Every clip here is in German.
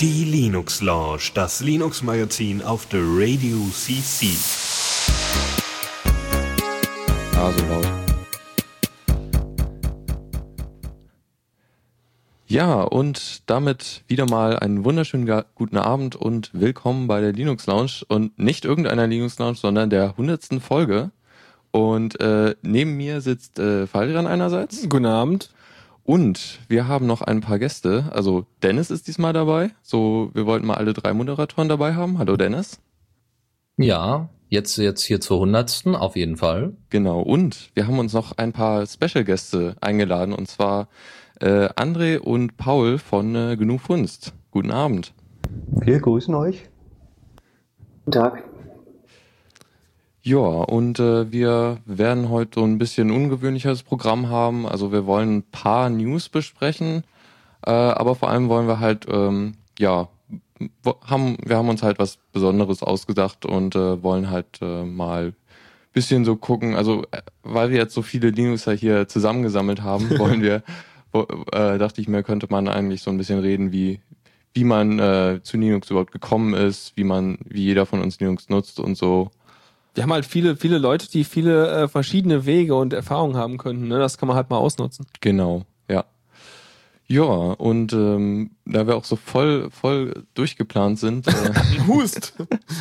Die Linux Lounge, das Linux Magazin auf der Radio CC. Ah, so laut. Ja, und damit wieder mal einen wunderschönen guten Abend und willkommen bei der Linux Lounge und nicht irgendeiner Linux Lounge, sondern der hundertsten Folge. Und äh, neben mir sitzt äh, Fadrian einerseits. Guten Abend. Und wir haben noch ein paar Gäste. Also Dennis ist diesmal dabei. So, wir wollten mal alle drei Moderatoren dabei haben. Hallo Dennis. Ja, jetzt, jetzt hier zur hundertsten, auf jeden Fall. Genau. Und wir haben uns noch ein paar Special-Gäste eingeladen. Und zwar äh, André und Paul von äh, Genug Funst. Guten Abend. Wir grüßen euch. Guten Tag. Ja, und äh, wir werden heute so ein bisschen ungewöhnliches Programm haben. Also wir wollen ein paar News besprechen, äh, aber vor allem wollen wir halt, ähm, ja, haben, wir haben uns halt was Besonderes ausgedacht und äh, wollen halt äh, mal bisschen so gucken, also äh, weil wir jetzt so viele Linuxer hier zusammengesammelt haben, wollen wir, äh, dachte ich mir, könnte man eigentlich so ein bisschen reden, wie wie man äh, zu Linux überhaupt gekommen ist, wie man, wie jeder von uns Linux nutzt und so wir haben halt viele, viele Leute, die viele äh, verschiedene Wege und Erfahrungen haben könnten. Ne? Das kann man halt mal ausnutzen. Genau, ja. Ja, und ähm, da wir auch so voll, voll durchgeplant sind. Äh, Hust!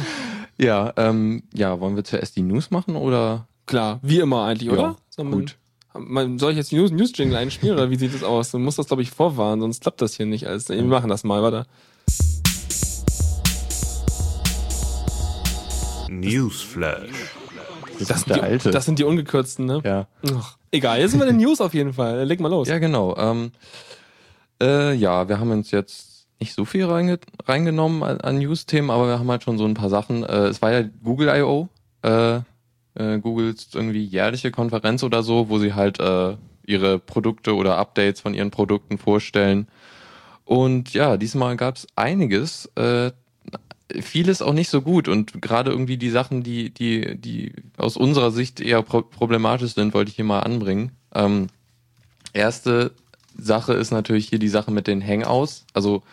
ja, ähm, ja, wollen wir zuerst die News machen oder? Klar, wie immer eigentlich, ja, oder? Man, gut. Man, soll ich jetzt News, News Jingle einspielen oder wie sieht das aus? Du musst das, glaube ich, vorwarnen, sonst klappt das hier nicht. Also, wir machen das mal, warte. Newsflash. Das, sind die, alte. das sind die ungekürzten, ne? Ja. Ach, egal, jetzt sind wir in den News auf jeden Fall. Leg mal los. Ja, genau. Ähm, äh, ja, wir haben uns jetzt nicht so viel reinge reingenommen an, an News-Themen, aber wir haben halt schon so ein paar Sachen. Äh, es war ja Google I.O., äh, äh, Googles irgendwie jährliche Konferenz oder so, wo sie halt äh, ihre Produkte oder Updates von ihren Produkten vorstellen. Und ja, diesmal gab es einiges. Äh, vieles auch nicht so gut und gerade irgendwie die Sachen, die, die, die aus unserer Sicht eher pro problematisch sind, wollte ich hier mal anbringen. Ähm, erste Sache ist natürlich hier die Sache mit den Hangouts. Also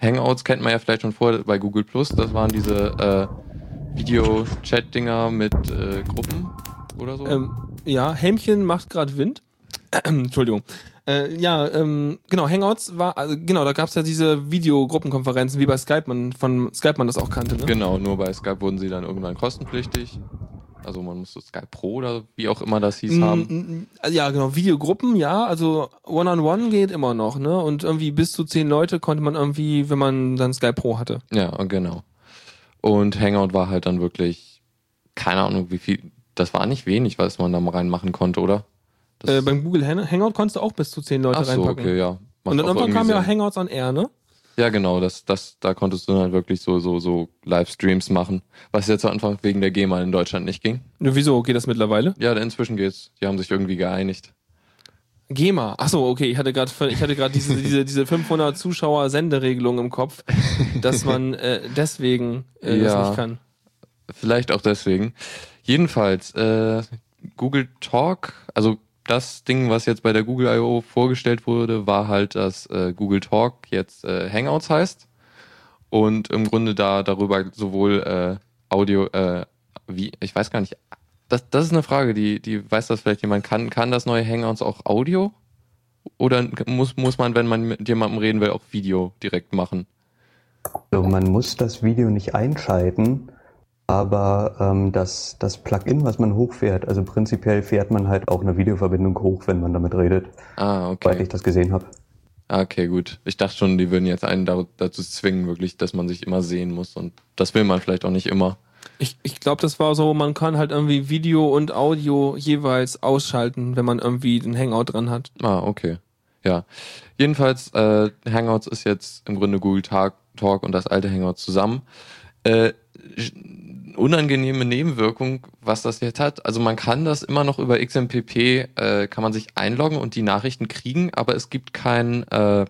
Hangouts kennt man ja vielleicht schon vor bei Google Plus. Das waren diese äh, Video-Chat-Dinger mit äh, Gruppen oder so. Ähm, ja, Hämchen macht gerade Wind. Entschuldigung. Äh, ja, ähm, genau, Hangouts war, also, genau, da gab es ja diese Videogruppenkonferenzen, wie bei Skype man von Skype man das auch kannte, ne? Genau, nur bei Skype wurden sie dann irgendwann kostenpflichtig. Also man musste Skype Pro oder wie auch immer das hieß haben. Ja, genau, Videogruppen, ja, also One-on-One -on -one geht immer noch, ne? Und irgendwie bis zu zehn Leute konnte man irgendwie, wenn man dann Skype Pro hatte. Ja, genau. Und Hangout war halt dann wirklich, keine Ahnung, wie viel, das war nicht wenig, was man da mal reinmachen konnte, oder? Äh, beim Google Hangout konntest du auch bis zu zehn Leute Ach so, reinpacken. okay, ja. Macht und dann irgendwann kam ja Hangouts on Air, ne? Ja, genau, das, das, da konntest du dann halt wirklich so, so, so Livestreams machen, was jetzt zu Anfang wegen der GEMA in Deutschland nicht ging. Ja, wieso? Geht das mittlerweile? Ja, inzwischen geht's. Die haben sich irgendwie geeinigt. GEMA. Ach so, okay. Ich hatte gerade, ich hatte gerade diese, diese, diese 500 Zuschauer Senderegelung im Kopf, dass man äh, deswegen äh, ja, das nicht kann. Vielleicht auch deswegen. Jedenfalls äh, Google Talk, also das Ding, was jetzt bei der Google I.O. vorgestellt wurde, war halt, dass äh, Google Talk jetzt äh, Hangouts heißt und im Grunde da darüber sowohl äh, Audio, äh, wie, ich weiß gar nicht, das, das ist eine Frage, die, die weiß das vielleicht jemand, kann, kann das neue Hangouts auch Audio? Oder muss, muss man, wenn man mit jemandem reden will, auch Video direkt machen? Also man muss das Video nicht einschalten, aber ähm, das, das Plugin, was man hochfährt, also prinzipiell fährt man halt auch eine Videoverbindung hoch, wenn man damit redet. Ah, okay. Weil ich das gesehen habe. Ah, okay, gut. Ich dachte schon, die würden jetzt einen dazu zwingen, wirklich, dass man sich immer sehen muss. Und das will man vielleicht auch nicht immer. Ich, ich glaube, das war so, man kann halt irgendwie Video und Audio jeweils ausschalten, wenn man irgendwie den Hangout dran hat. Ah, okay. Ja. Jedenfalls, äh, Hangouts ist jetzt im Grunde Google Talk, Talk und das alte Hangout zusammen. Äh, unangenehme Nebenwirkung, was das jetzt hat. Also man kann das immer noch über XMPP, äh, kann man sich einloggen und die Nachrichten kriegen, aber es gibt kein, äh,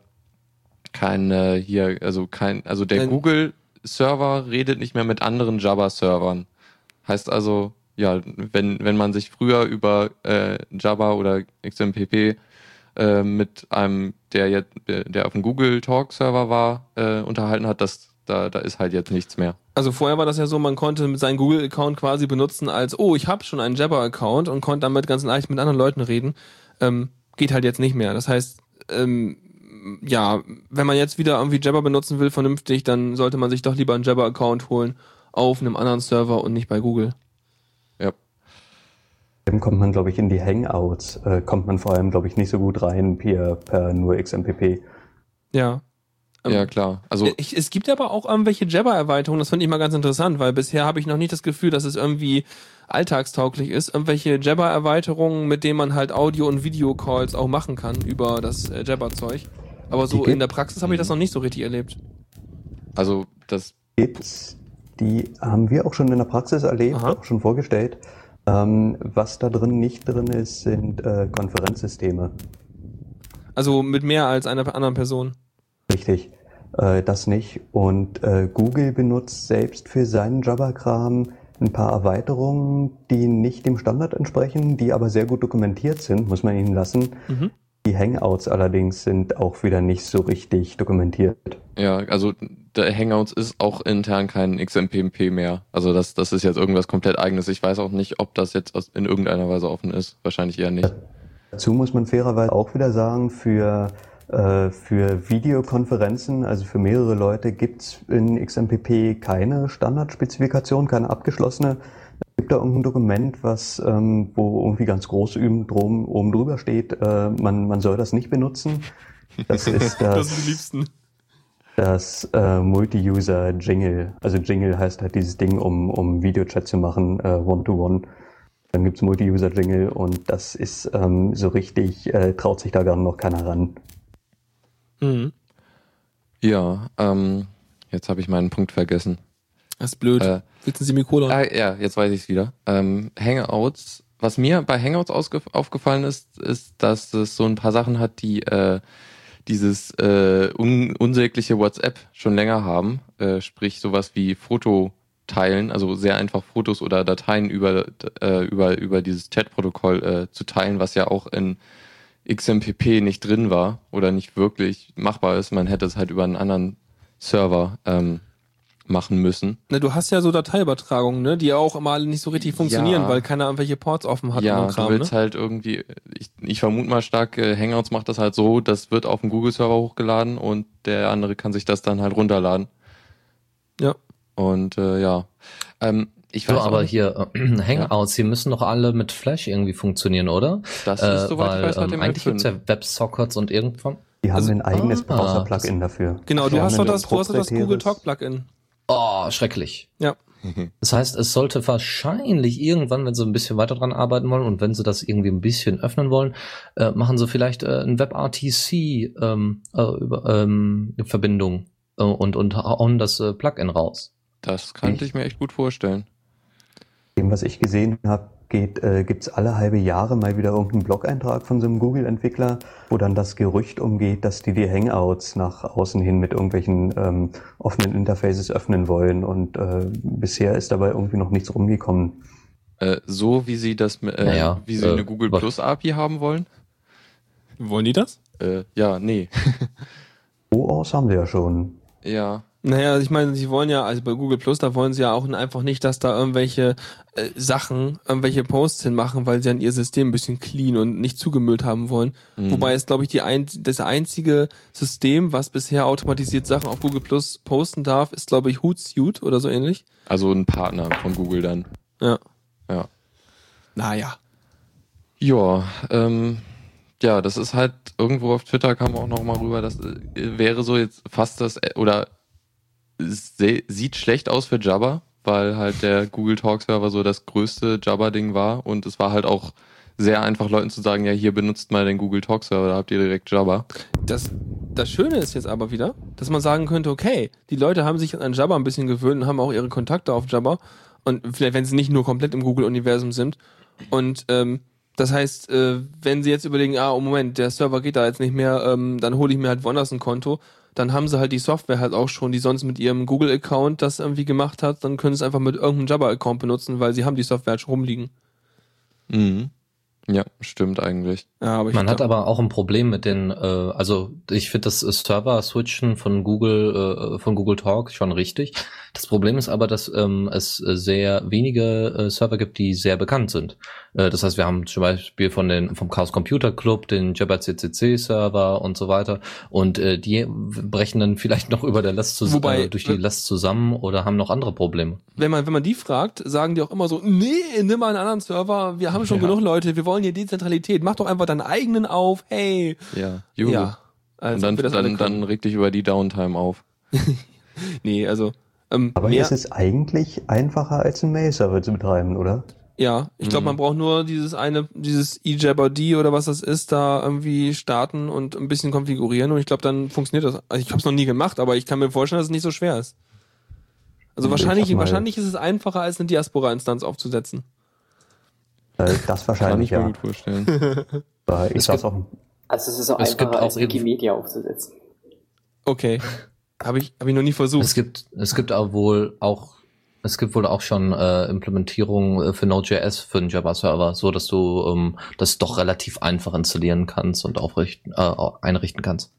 kein äh, hier, also kein, also der Google-Server redet nicht mehr mit anderen Java-Servern. Heißt also, ja, wenn, wenn man sich früher über äh, Java oder XMPP äh, mit einem, der jetzt, der auf dem Google Talk Server war, äh, unterhalten hat, das da, da ist halt jetzt nichts mehr. Also vorher war das ja so, man konnte mit seinem Google-Account quasi benutzen als, oh, ich habe schon einen Jabber-Account und konnte damit ganz leicht mit anderen Leuten reden. Ähm, geht halt jetzt nicht mehr. Das heißt, ähm, ja, wenn man jetzt wieder irgendwie Jabber benutzen will, vernünftig, dann sollte man sich doch lieber einen Jabber-Account holen auf einem anderen Server und nicht bei Google. Ja. Dann kommt man, glaube ich, in die Hangouts, äh, kommt man vor allem, glaube ich, nicht so gut rein per, per nur XMPP. Ja. Ähm, Ja, klar. Also, Ich, es gibt aber auch irgendwelche Jabber-Erweiterungen, das finde ich mal ganz interessant, weil bisher habe ich noch nicht das Gefühl, dass es irgendwie alltagstauglich ist. Irgendwelche Jabber-Erweiterungen, mit denen man halt Audio- und Video-Calls auch machen kann über das äh, Jabber-Zeug. Aber so in der Praxis habe ich das noch nicht so richtig erlebt. also das, Gibt's, die haben wir auch schon in der Praxis erlebt, Aha. auch schon vorgestellt. Ähm, was da drin nicht drin ist, sind äh, Konferenzsysteme. Also mit mehr als einer anderen Person. Richtig, äh, das nicht. Und äh, Google benutzt selbst für seinen Jabber-Kram ein paar Erweiterungen, die nicht dem Standard entsprechen, die aber sehr gut dokumentiert sind, muss man ihnen lassen. Mhm. Die Hangouts allerdings sind auch wieder nicht so richtig dokumentiert. ja, also der Hangouts ist auch intern kein XMPP mehr. Also das, das ist jetzt irgendwas komplett eigenes. Ich weiß auch nicht, ob das jetzt in irgendeiner Weise offen ist. Wahrscheinlich eher nicht. Dazu muss man fairerweise auch wieder sagen, für, äh, für Videokonferenzen, also für mehrere Leute, gibt's in XMPP keine Standardspezifikation, keine abgeschlossene. Es gibt da irgendein Dokument, was, ähm, wo irgendwie ganz groß üben, drum, oben drüber steht, äh, man, man soll das nicht benutzen. Das ist Das das, Liebsten. das äh, Multi-User-Jingle. Also Jingle heißt halt dieses Ding, um, um Videochat zu machen, äh, One-to-One. Dann gibt's Multi-User-Jingle und das ist ähm, so richtig, äh, traut sich da gar noch keiner ran. Mhm. Ja, ähm, jetzt habe ich meinen Punkt vergessen. Das ist blöd. Äh, Willst du ein Semikolon? Ah, ja, jetzt weiß ich es wieder. Ähm, Hangouts, was mir bei Hangouts aufgefallen ist, ist, dass es so ein paar Sachen hat, die äh, dieses äh, un unsägliche WhatsApp schon länger haben. Äh, sprich sowas wie Foto teilen, also sehr einfach Fotos oder Dateien über, äh, über, über dieses Chat-Protokoll äh, zu teilen, was ja auch in XMPP nicht drin war oder nicht wirklich machbar ist. Man hätte es halt über einen anderen Server ähm, machen müssen. Ne, du hast ja so Dateiübertragungen, ne, die auch immer alle nicht so richtig funktionieren, Ja. weil keiner irgendwelche Ports offen hat ja, und so du Kram, willst ne? halt irgendwie, ich, ich vermute mal stark, äh, Hangouts macht das halt so, das wird auf dem Google-Server hochgeladen und der andere kann sich das dann halt runterladen. Ja. Und äh, ja, ähm, ich weiß So, aber nicht, hier, äh, Hangouts, die müssen doch alle mit Flash irgendwie funktionieren, oder? das Äh, ist, soweit ich weil weiß, ähm, HTML5. eigentlich gibt's ja WebSockets und irgendwann. Die haben Also- ein eigenes ah, Browser-Plugin dafür. Genau, du hast doch das, du hast doch das Google proprietäres- Talk Plugin. Oh, schrecklich. Ja. Das heißt, es sollte wahrscheinlich irgendwann, wenn sie ein bisschen weiter dran arbeiten wollen und wenn sie das irgendwie ein bisschen öffnen wollen, äh, machen sie vielleicht äh, ein WebRTC ähm, äh, über, ähm, Verbindung äh, und, und hauen das äh, Plugin raus. Das kann ich mir echt gut vorstellen. Was ich gesehen habe, geht, äh, gibt's alle halbe Jahre mal wieder irgendeinen Blog-Eintrag von so einem Google-Entwickler, wo dann das Gerücht umgeht, dass die die Hangouts nach außen hin mit irgendwelchen ähm, offenen Interfaces öffnen wollen. Und äh, bisher ist dabei irgendwie noch nichts rumgekommen. Äh, so wie sie das, äh, Naja, wie sie äh, eine Google was- Plus API haben wollen. Wollen die das? Äh, ja, nee. OAuth haben sie ja schon. ja, Naja, ich meine, sie wollen ja, also bei Google Plus, da wollen sie ja auch einfach nicht, dass da irgendwelche äh, Sachen, irgendwelche Posts hinmachen, weil sie dann ihr System ein bisschen clean und nicht zugemüllt haben wollen. Mhm. Wobei es, glaube ich, die ein, das einzige System, was bisher automatisiert Sachen auf Google Plus posten darf, ist, glaube ich, Hootsuite oder so ähnlich. also ein Partner von Google dann. Ja. Ja. Naja. Ja, ähm, ja, das ist halt irgendwo auf Twitter kam auch noch mal rüber, das äh, wäre so jetzt fast das äh, oder sieht schlecht aus für Jabba, weil halt der Google Talk Server so das größte Jabba Ding war und es war halt auch sehr einfach Leuten zu sagen, ja, hier benutzt mal den Google Talk Server, da habt ihr direkt Jabba. Das, das Schöne ist jetzt aber wieder, dass man sagen könnte, okay, die Leute haben sich an Jabba ein bisschen gewöhnt und haben auch ihre Kontakte auf Jabba. Und vielleicht, wenn sie nicht nur komplett im Google-Universum sind. Und ähm, das heißt, äh, wenn sie jetzt überlegen, ah, oh Moment, der Server geht da jetzt nicht mehr, ähm, dann hole ich mir halt woanders ein Konto, dann haben sie halt die Software halt auch schon, die sonst mit ihrem Google-Account das irgendwie gemacht hat, dann können sie es einfach mit irgendeinem Jabba-Account benutzen, weil sie haben die Software halt schon rumliegen. Mhm. Ja, stimmt eigentlich. Ja, aber Man hat aber auch ein Problem mit den, äh, also ich finde das Server-Switchen von Google, äh, von Google Talk schon richtig. Das Problem ist aber, dass ähm, es sehr wenige äh, Server gibt, die sehr bekannt sind. Äh, das heißt, wir haben zum Beispiel von den vom Chaos Computer Club den Jabber CCC Server und so weiter und äh, die brechen dann vielleicht noch über der Last zus Wobei- äh, durch die Last zusammen oder haben noch andere Probleme. wenn man, wenn man die fragt, sagen die auch immer so, nee, nimm mal einen anderen Server, wir haben schon Ja. genug Leute, wir wollen hier Dezentralität, mach doch einfach deinen eigenen auf, hey. Ja, Juhu. Ja. Als Und dann, wir das dann, dann reg dich über die Downtime auf. Nee, also, ähm, Aber mehr, es ist eigentlich einfacher als einen Mail-Server zu betreiben, oder? ja, ich glaube, Mhm. man braucht nur dieses eine, dieses eJabber-D oder was das ist, da irgendwie starten und ein bisschen konfigurieren und ich glaube, dann funktioniert das. Also ich habe es noch nie gemacht, aber ich kann mir vorstellen, dass es nicht so schwer ist. Also Ich wahrscheinlich, wahrscheinlich ist es einfacher, als eine Diaspora-Instanz aufzusetzen. Äh, Das Kann wahrscheinlich, ich mir ja. gut vorstellen. Aber ich Es saß gibt- auch Also es ist auch Es gibt einfacher auch als Wikimedia aufzusetzen. Okay. Habe ich, hab ich noch nie versucht. Es gibt, es gibt auch wohl auch, es gibt wohl auch schon äh, Implementierungen äh, für Node.js für den Java-Server, so dass du ähm, das doch relativ einfach installieren kannst und aufrichten, äh, einrichten kannst.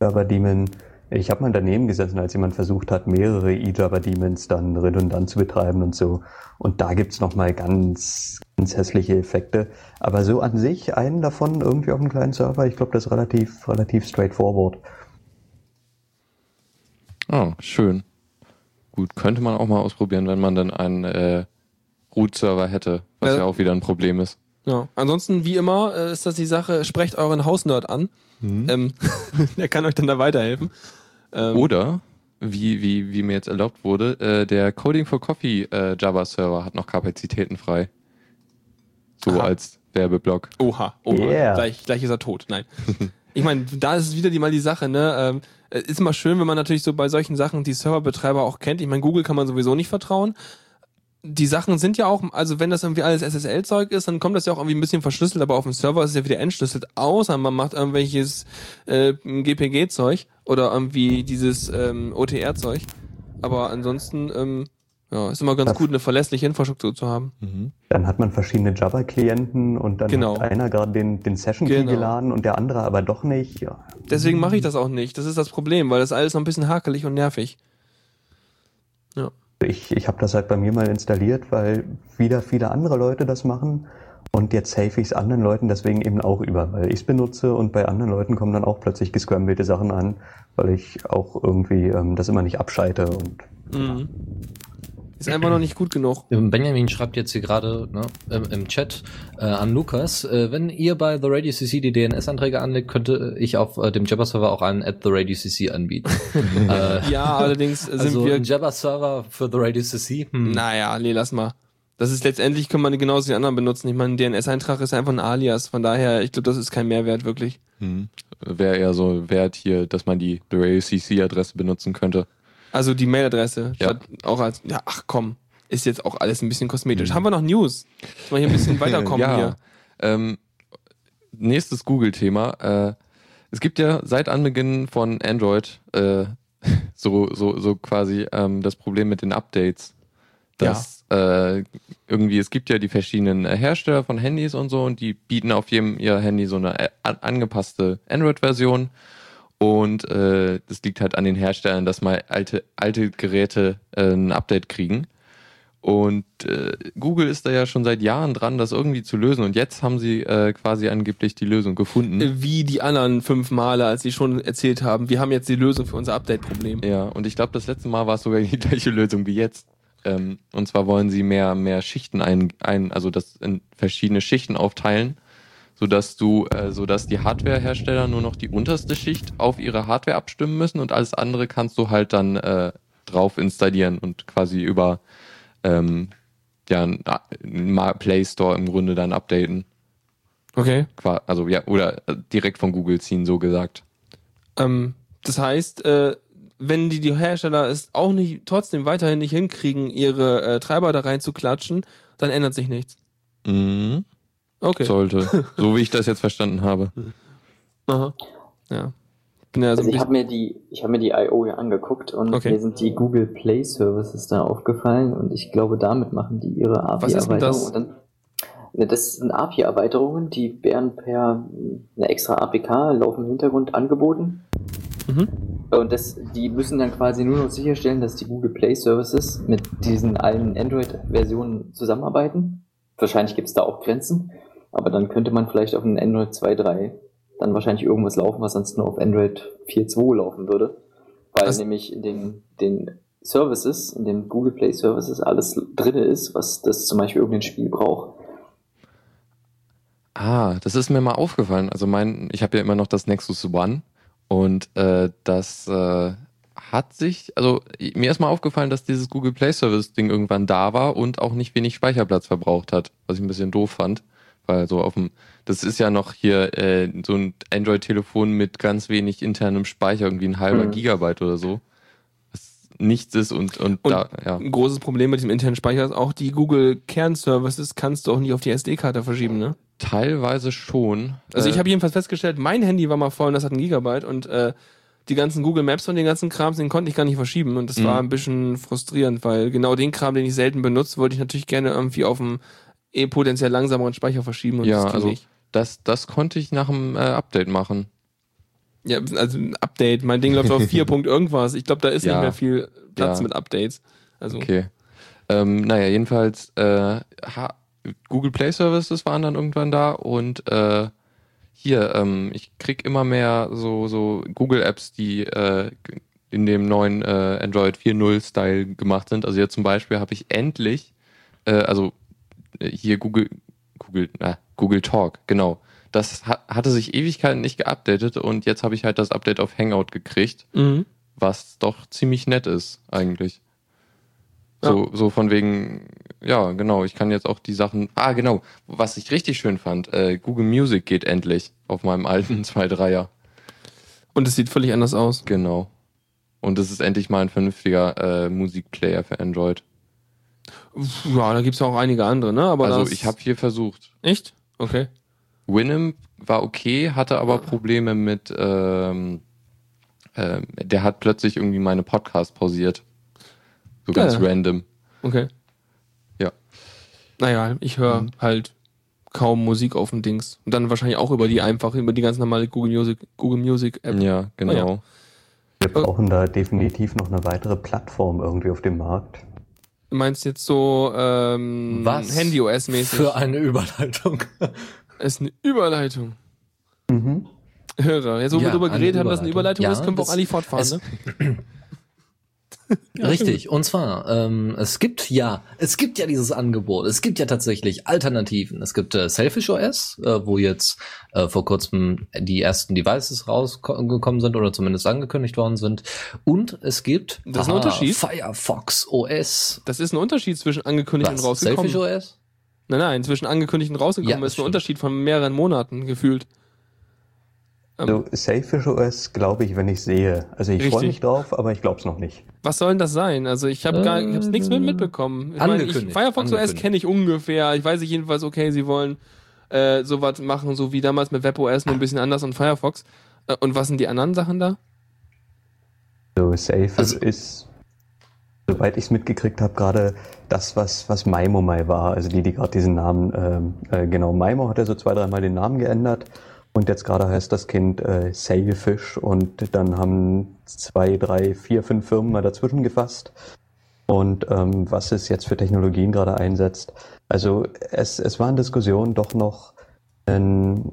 Java-Daemon. Ich habe mal daneben gesessen, als jemand versucht hat, mehrere eJava-Daemons dann redundant zu betreiben und so. Und da gibt's noch mal ganz, ganz hässliche Effekte. Aber so an sich, einen davon irgendwie auf einem kleinen Server, ich glaube, das ist relativ, relativ straightforward. Oh, schön. Gut, könnte man auch mal ausprobieren, wenn man dann einen äh, Root-Server hätte, was Ja. ja. auch wieder ein Problem ist. Ja. Ansonsten, wie immer, äh, ist das die Sache, sprecht euren Hausnerd an. Ähm, der kann euch dann da weiterhelfen. Ähm, Oder, wie, wie, wie mir jetzt erlaubt wurde, äh, der Coding for Coffee äh, Java-Server hat noch Kapazitäten frei. So Aha. als Werbeblock. Oha, oha. Yeah. Gleich, gleich ist er tot. Nein. Ich meine, da ist es wieder die mal die Sache, ne? Ähm, äh, ist immer schön, wenn man natürlich so bei solchen Sachen die Serverbetreiber auch kennt. Ich meine, Google kann man sowieso nicht vertrauen. Die Sachen sind ja auch, also wenn das irgendwie alles SSL-Zeug ist, dann kommt das ja auch irgendwie ein bisschen verschlüsselt, aber auf dem Server ist es ja wieder entschlüsselt, außer man macht irgendwelches äh, GPG-Zeug oder irgendwie dieses ähm, OTR-Zeug. Aber ansonsten, ähm, ja, ist immer ganz Ja. gut, eine verlässliche Infrastruktur zu haben. Dann hat man verschiedene Java-Klienten und dann Genau. hat einer gerade den, den Session-Key Genau. geladen und der andere aber doch nicht. Ja. Deswegen mache ich das auch nicht. Das ist das Problem, weil das alles noch ein bisschen hakelig und nervig. Ja. Ich, ich habe das halt bei mir mal installiert, weil wieder viele andere Leute das machen. Und jetzt helfe ich es anderen Leuten deswegen eben auch über, weil ich es benutze und bei anderen Leuten kommen dann auch plötzlich gescrambelte Sachen an, weil ich auch irgendwie ähm, das immer nicht abschalte. Und Mhm. Ist einfach noch nicht gut genug. Benjamin schreibt jetzt hier gerade ne, im, im Chat äh, an Lukas, äh, wenn ihr bei The Radio CC die DNS-Anträge anlegt, könnte ich auf äh, dem Jabber-Server auch einen at The Radio CC anbieten. äh, Ja, allerdings sind also wir. ein Jabber-Server für The Radio CC? Hm. Naja, nee, lass mal. Das ist letztendlich, können man genauso die anderen benutzen. Ich meine, ein DNS-Eintrag ist einfach ein Alias. Von daher, ich glaube, das ist kein Mehrwert wirklich. Hm. Wäre eher so wert hier, dass man die CC-Adresse benutzen könnte. Also die Mailadresse. Ja. Auch als, ja, ach komm. Ist jetzt auch alles ein bisschen kosmetisch. Haben wir noch News? Dass wir hier ein bisschen weiterkommen ja. hier. Ähm, nächstes Google-Thema. Äh, es gibt ja seit Anbeginn von Android äh, so, so, so quasi ähm, das Problem mit den Updates. Dass äh, irgendwie, es gibt ja die verschiedenen äh, Hersteller von Handys und so und die bieten auf jedem ihr Handy so eine äh, an, angepasste Android-Version. Und äh, das liegt halt an den Herstellern, dass mal alte, alte Geräte äh, ein Update kriegen. Und äh, Google ist da ja schon seit Jahren dran, das irgendwie zu lösen. Und jetzt haben sie äh, quasi angeblich die Lösung gefunden. Wie die anderen fünf Male, als sie schon erzählt haben, wir haben jetzt die Lösung für unser Update-Problem. Ja, und ich glaube, das letzte Mal war es sogar die gleiche Lösung wie jetzt. Ähm, und zwar wollen sie mehr, mehr Schichten ein, ein, also das in verschiedene Schichten aufteilen, sodass du, äh, sodass die Hardwarehersteller nur noch die unterste Schicht auf ihre Hardware abstimmen müssen und alles andere kannst du halt dann äh, drauf installieren und quasi über ähm, ja, Play Store im Grunde dann updaten. Okay. Also ja, oder äh, direkt von Google ziehen, so gesagt. Ähm, das heißt, äh, wenn die, die Hersteller es auch nicht trotzdem weiterhin nicht hinkriegen, ihre äh, Treiber da reinzuklatschen, dann ändert sich nichts. Mhm. Okay. Sollte. so wie ich das jetzt verstanden habe. Aha. Ja. Bin ja so Also ein ich habe mir die, ich habe mir die I.O. ja angeguckt und Okay. mir sind die Google Play Services da aufgefallen und ich glaube, damit machen die ihre Was ist denn API-Erweiterung. Ne, Das sind API-Erweiterungen, die werden per eine extra APK laufen im Hintergrund angeboten. Mhm. Und das, die müssen dann quasi nur noch sicherstellen, dass die Google Play Services mit diesen allen Android-Versionen zusammenarbeiten. Wahrscheinlich gibt es da auch Grenzen, aber dann könnte man vielleicht auf einem Android 2.3 dann wahrscheinlich irgendwas laufen, was sonst nur auf Android 4.2 laufen würde. Weil Das- nämlich in den, den Services, in den Google Play Services alles drin ist, was das zum Beispiel irgendein Spiel braucht. Ah, das ist mir mal aufgefallen. Also mein, ich habe ja immer noch das Nexus One und äh, das äh, hat sich, also mir ist mal aufgefallen, dass dieses Google Play Service Ding irgendwann da war und auch nicht wenig Speicherplatz verbraucht hat, was ich ein bisschen doof fand, weil so auf dem, das ist ja noch hier äh, so ein Android-Telefon mit ganz wenig internem Speicher, irgendwie ein halber Mhm. Gigabyte oder so, was nichts ist und und, Und da, ja. Ein großes Problem mit diesem internen Speicher ist auch, die Google Kernservices kannst du auch nicht auf die SD-Karte verschieben, ne? Teilweise schon. Also ich Äh, habe jedenfalls festgestellt, mein Handy war mal voll und das hat ein Gigabyte und äh, die ganzen Google Maps und den ganzen Krams, den konnte ich gar nicht verschieben und das Mhm. war ein bisschen frustrierend, weil genau den Kram, den ich selten benutze, wollte ich natürlich gerne irgendwie auf dem eh potenziell langsameren Speicher verschieben und Ja, das also- nicht. das, das konnte ich nach dem äh, Update machen. Ja, also ein Update, mein Ding läuft auf 4 Punkt irgendwas. Ich glaube, da ist Ja. nicht mehr viel Platz Ja. mit Updates. Also Okay. Ähm, naja, jedenfalls äh, Google Play Services waren dann irgendwann da und äh, hier, ähm, ich krieg immer mehr so, so Google Apps, die äh, in dem neuen äh, Android 4.0 Style gemacht sind. Also jetzt zum Beispiel habe ich endlich, äh, also hier Google, Google, äh, Google Talk, genau. Das ha hatte sich Ewigkeiten nicht geupdatet und jetzt habe ich halt das Update auf Hangout gekriegt mhm. was doch ziemlich nett ist eigentlich. So, so von wegen, ja, genau, ich kann jetzt auch die Sachen, ah, genau, was ich richtig schön fand, äh, Google Music geht endlich auf meinem alten 2.3er, und es sieht völlig anders aus. genau. Und es ist endlich mal ein vernünftiger äh, Musikplayer für Android. Ja, da gibt's ja auch einige andere, ne? Aber also das, ich habe hier versucht. echt? Okay. Winamp war okay, hatte aber Probleme mit, ähm, ähm, der hat plötzlich irgendwie meine Podcast pausiert. So ganz Ja. random. Okay. Ja. Naja, ich höre Mhm. halt kaum Musik auf dem Dings. Und dann wahrscheinlich auch über die einfach, über die ganz normale Google Music, Google Music App. Ja, genau. ja. Wir brauchen da definitiv noch eine weitere Plattform irgendwie auf dem Markt. Du meinst jetzt so ähm, Was Handy-OS-mäßig? Für eine Überleitung. ist eine Überleitung. Mhm. Irre. Jetzt, wo wir Ja, darüber eine geredet haben, dass eine Überleitung. Überleitung ist, Ja, können wir auch eigentlich fortfahren, es- ne? Richtig. Und zwar, ähm, es gibt ja, es gibt ja dieses Angebot. Es gibt ja tatsächlich Alternativen. Es gibt äh, Selfish OS, äh, wo jetzt äh, vor kurzem die ersten Devices rausgekommen sind oder zumindest angekündigt worden sind. Und es gibt Das ist ein Unterschied? Firefox OS. Das ist ein Unterschied zwischen angekündigt und Was? rausgekommen. Selfish OS? Nein, nein, zwischen angekündigt und rausgekommen Ja, ist ein stimmt. Unterschied von mehreren Monaten gefühlt. Ähm, Also Selfish OS glaube ich, wenn ich sehe. Also ich freue mich drauf, aber ich glaube es noch nicht. Was soll denn das sein? Also ich habe gar, ich hab's nichts mit Äh, mitbekommen. Ich meine, ich, angekündigt, Firefox OS kenne ich ungefähr. Ich weiß nicht jedenfalls, okay, sie wollen äh, sowas machen, so wie damals mit WebOS, nur ein bisschen anders und Firefox. Äh, und was sind die anderen Sachen da? So Selfish Also- ist, soweit ich es mitgekriegt habe, gerade das, was, was MaiMo war. Also die, die gerade diesen Namen, ähm, äh, genau, MaiMo hat ja so zwei, dreimal den Namen geändert. Und jetzt gerade heißt das Kind äh, Sailfish und dann haben zwei, drei, vier, fünf Firmen mal dazwischen gefasst. Und ähm, was es jetzt für Technologien gerade einsetzt. Also es, es war in Diskussion doch noch ein,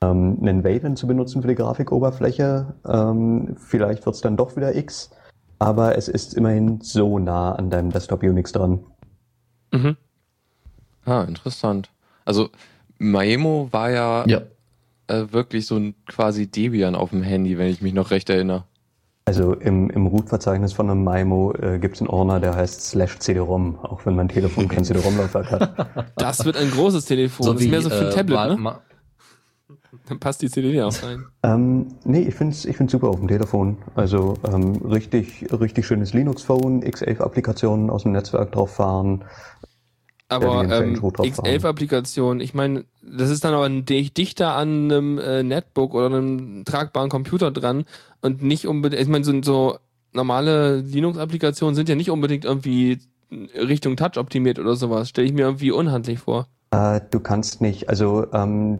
ähm, einen Wayland zu benutzen für die Grafikoberfläche. Ähm, vielleicht wird es dann doch wieder X, aber es ist immerhin so nah an deinem Desktop Unix dran. Mhm. Ah, interessant. Also Maemo war ja, Ja. Äh, wirklich so ein quasi Debian auf dem Handy, wenn ich mich noch recht erinnere. Also im, im Root-Verzeichnis von einem MIMO äh, gibt es einen Ordner, der heißt slash CD-ROM, auch wenn mein Telefon kein CD-ROM-Laufwerk hat. Das wird ein großes Telefon. das ist mehr so für ein äh, Tablet, ma- ne? ma- Dann passt die CD auch rein. Ähm, nee, ich find's ich find's super auf dem Telefon. Also ähm, richtig, richtig schönes Linux-Phone, X11-Applikationen aus dem Netzwerk drauf fahren. Aber ähm, halt Change drauf haben. X11-Applikation, ich meine, das ist dann aber di- dichter an einem äh, Netbook oder einem tragbaren Computer dran und nicht unbedingt, ich meine, so, so normale Linux-Applikationen sind ja nicht unbedingt irgendwie Richtung Touch optimiert oder sowas. Stelle ich mir irgendwie unhandlich vor. Äh, du kannst nicht, also ähm,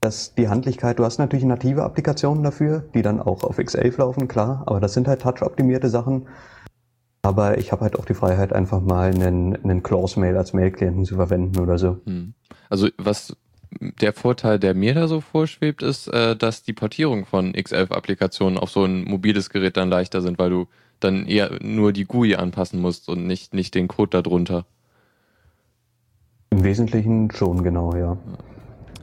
das, die Handlichkeit, du hast natürlich native Applikationen dafür, die dann auch auf X11 laufen, klar, aber das sind halt touch-optimierte Sachen. Aber ich habe halt auch die Freiheit, einfach mal einen, einen Close-Mail als Mail-Klienten zu verwenden oder so. Hm. Also was der Vorteil, der mir da so vorschwebt, ist, äh, dass die Portierung von X11-Applikationen auf so ein mobiles Gerät dann leichter sind, weil du dann eher nur die GUI anpassen musst und nicht, nicht den Code darunter. Im Wesentlichen schon, genau, ja.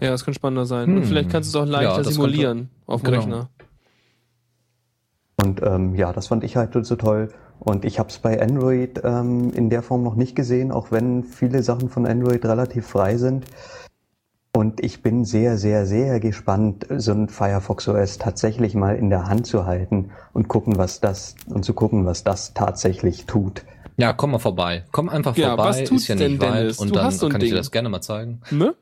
Ja, das kann spannender sein. Und Hm. vielleicht kannst du es auch leichter Ja, simulieren auf dem genau. Rechner. Und ähm, ja, das fand ich halt so toll. Und ich habe es bei Android ähm, in der Form noch nicht gesehen, auch wenn viele Sachen von Android relativ frei sind. Und ich bin sehr, sehr, sehr gespannt, so ein Firefox OS tatsächlich mal in der Hand zu halten und gucken, was das und zu gucken, was das tatsächlich tut. Ja, komm mal vorbei. Komm einfach Ja, vorbei, was tut's ist ja denn, nicht weit Dennis? und Du dann hast so ein kann ich dir Ding. das gerne mal zeigen. Ne?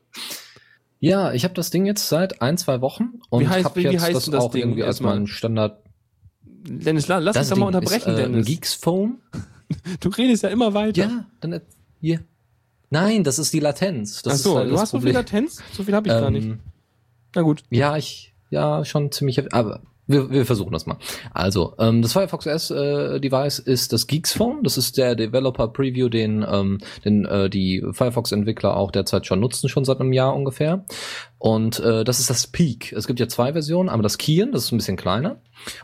Ja, ich habe das Ding jetzt seit ein, zwei Wochen und Wie heißt- habe jetzt heißt das denn das auch Ding irgendwie als erstmal? meinen Standard. Dennis, la- lass das mich doch mal unterbrechen, ist, äh, Dennis. Geeks Phone. Du redest ja immer weiter. Ja, dann hier. Nein, das ist die Latenz. Das Ach so, halt du hast so viel Problem. Latenz? So viel habe ich gar nicht. Ähm, Na gut. Ja, ich, ja, schon ziemlich, aber wir, wir versuchen das mal. Also, ähm, das Firefox OS äh, Device ist das Geeks Phone. Das ist der Developer Preview, den, ähm, den äh, die Firefox Entwickler auch derzeit schon nutzen, schon seit einem Jahr ungefähr. Und äh, das ist das Peak. Es gibt ja zwei Versionen, aber das Kian, das ist ein bisschen kleiner.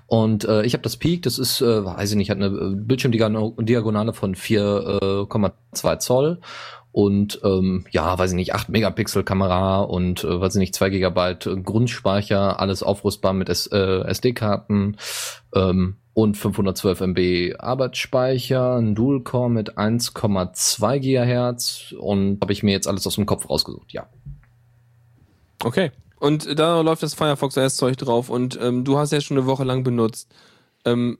Und äh, ich habe das Peak, das ist, äh, weiß ich nicht, hat eine äh, Bildschirmdiagonale von 4,2 Zoll und ähm, ja, weiß ich nicht, 8 Megapixel Kamera und äh, weiß ich nicht, 2 Gigabyte Grundspeicher, alles aufrüstbar mit äh, SD-Karten ähm, und 512 MB Arbeitsspeicher, ein Dual-Core mit 1,2 Gigahertz und habe ich mir jetzt alles aus dem Kopf rausgesucht, ja. Okay. Und da läuft das Firefox OS-Zeug drauf und ähm, du hast ja schon eine Woche lang benutzt. Ähm,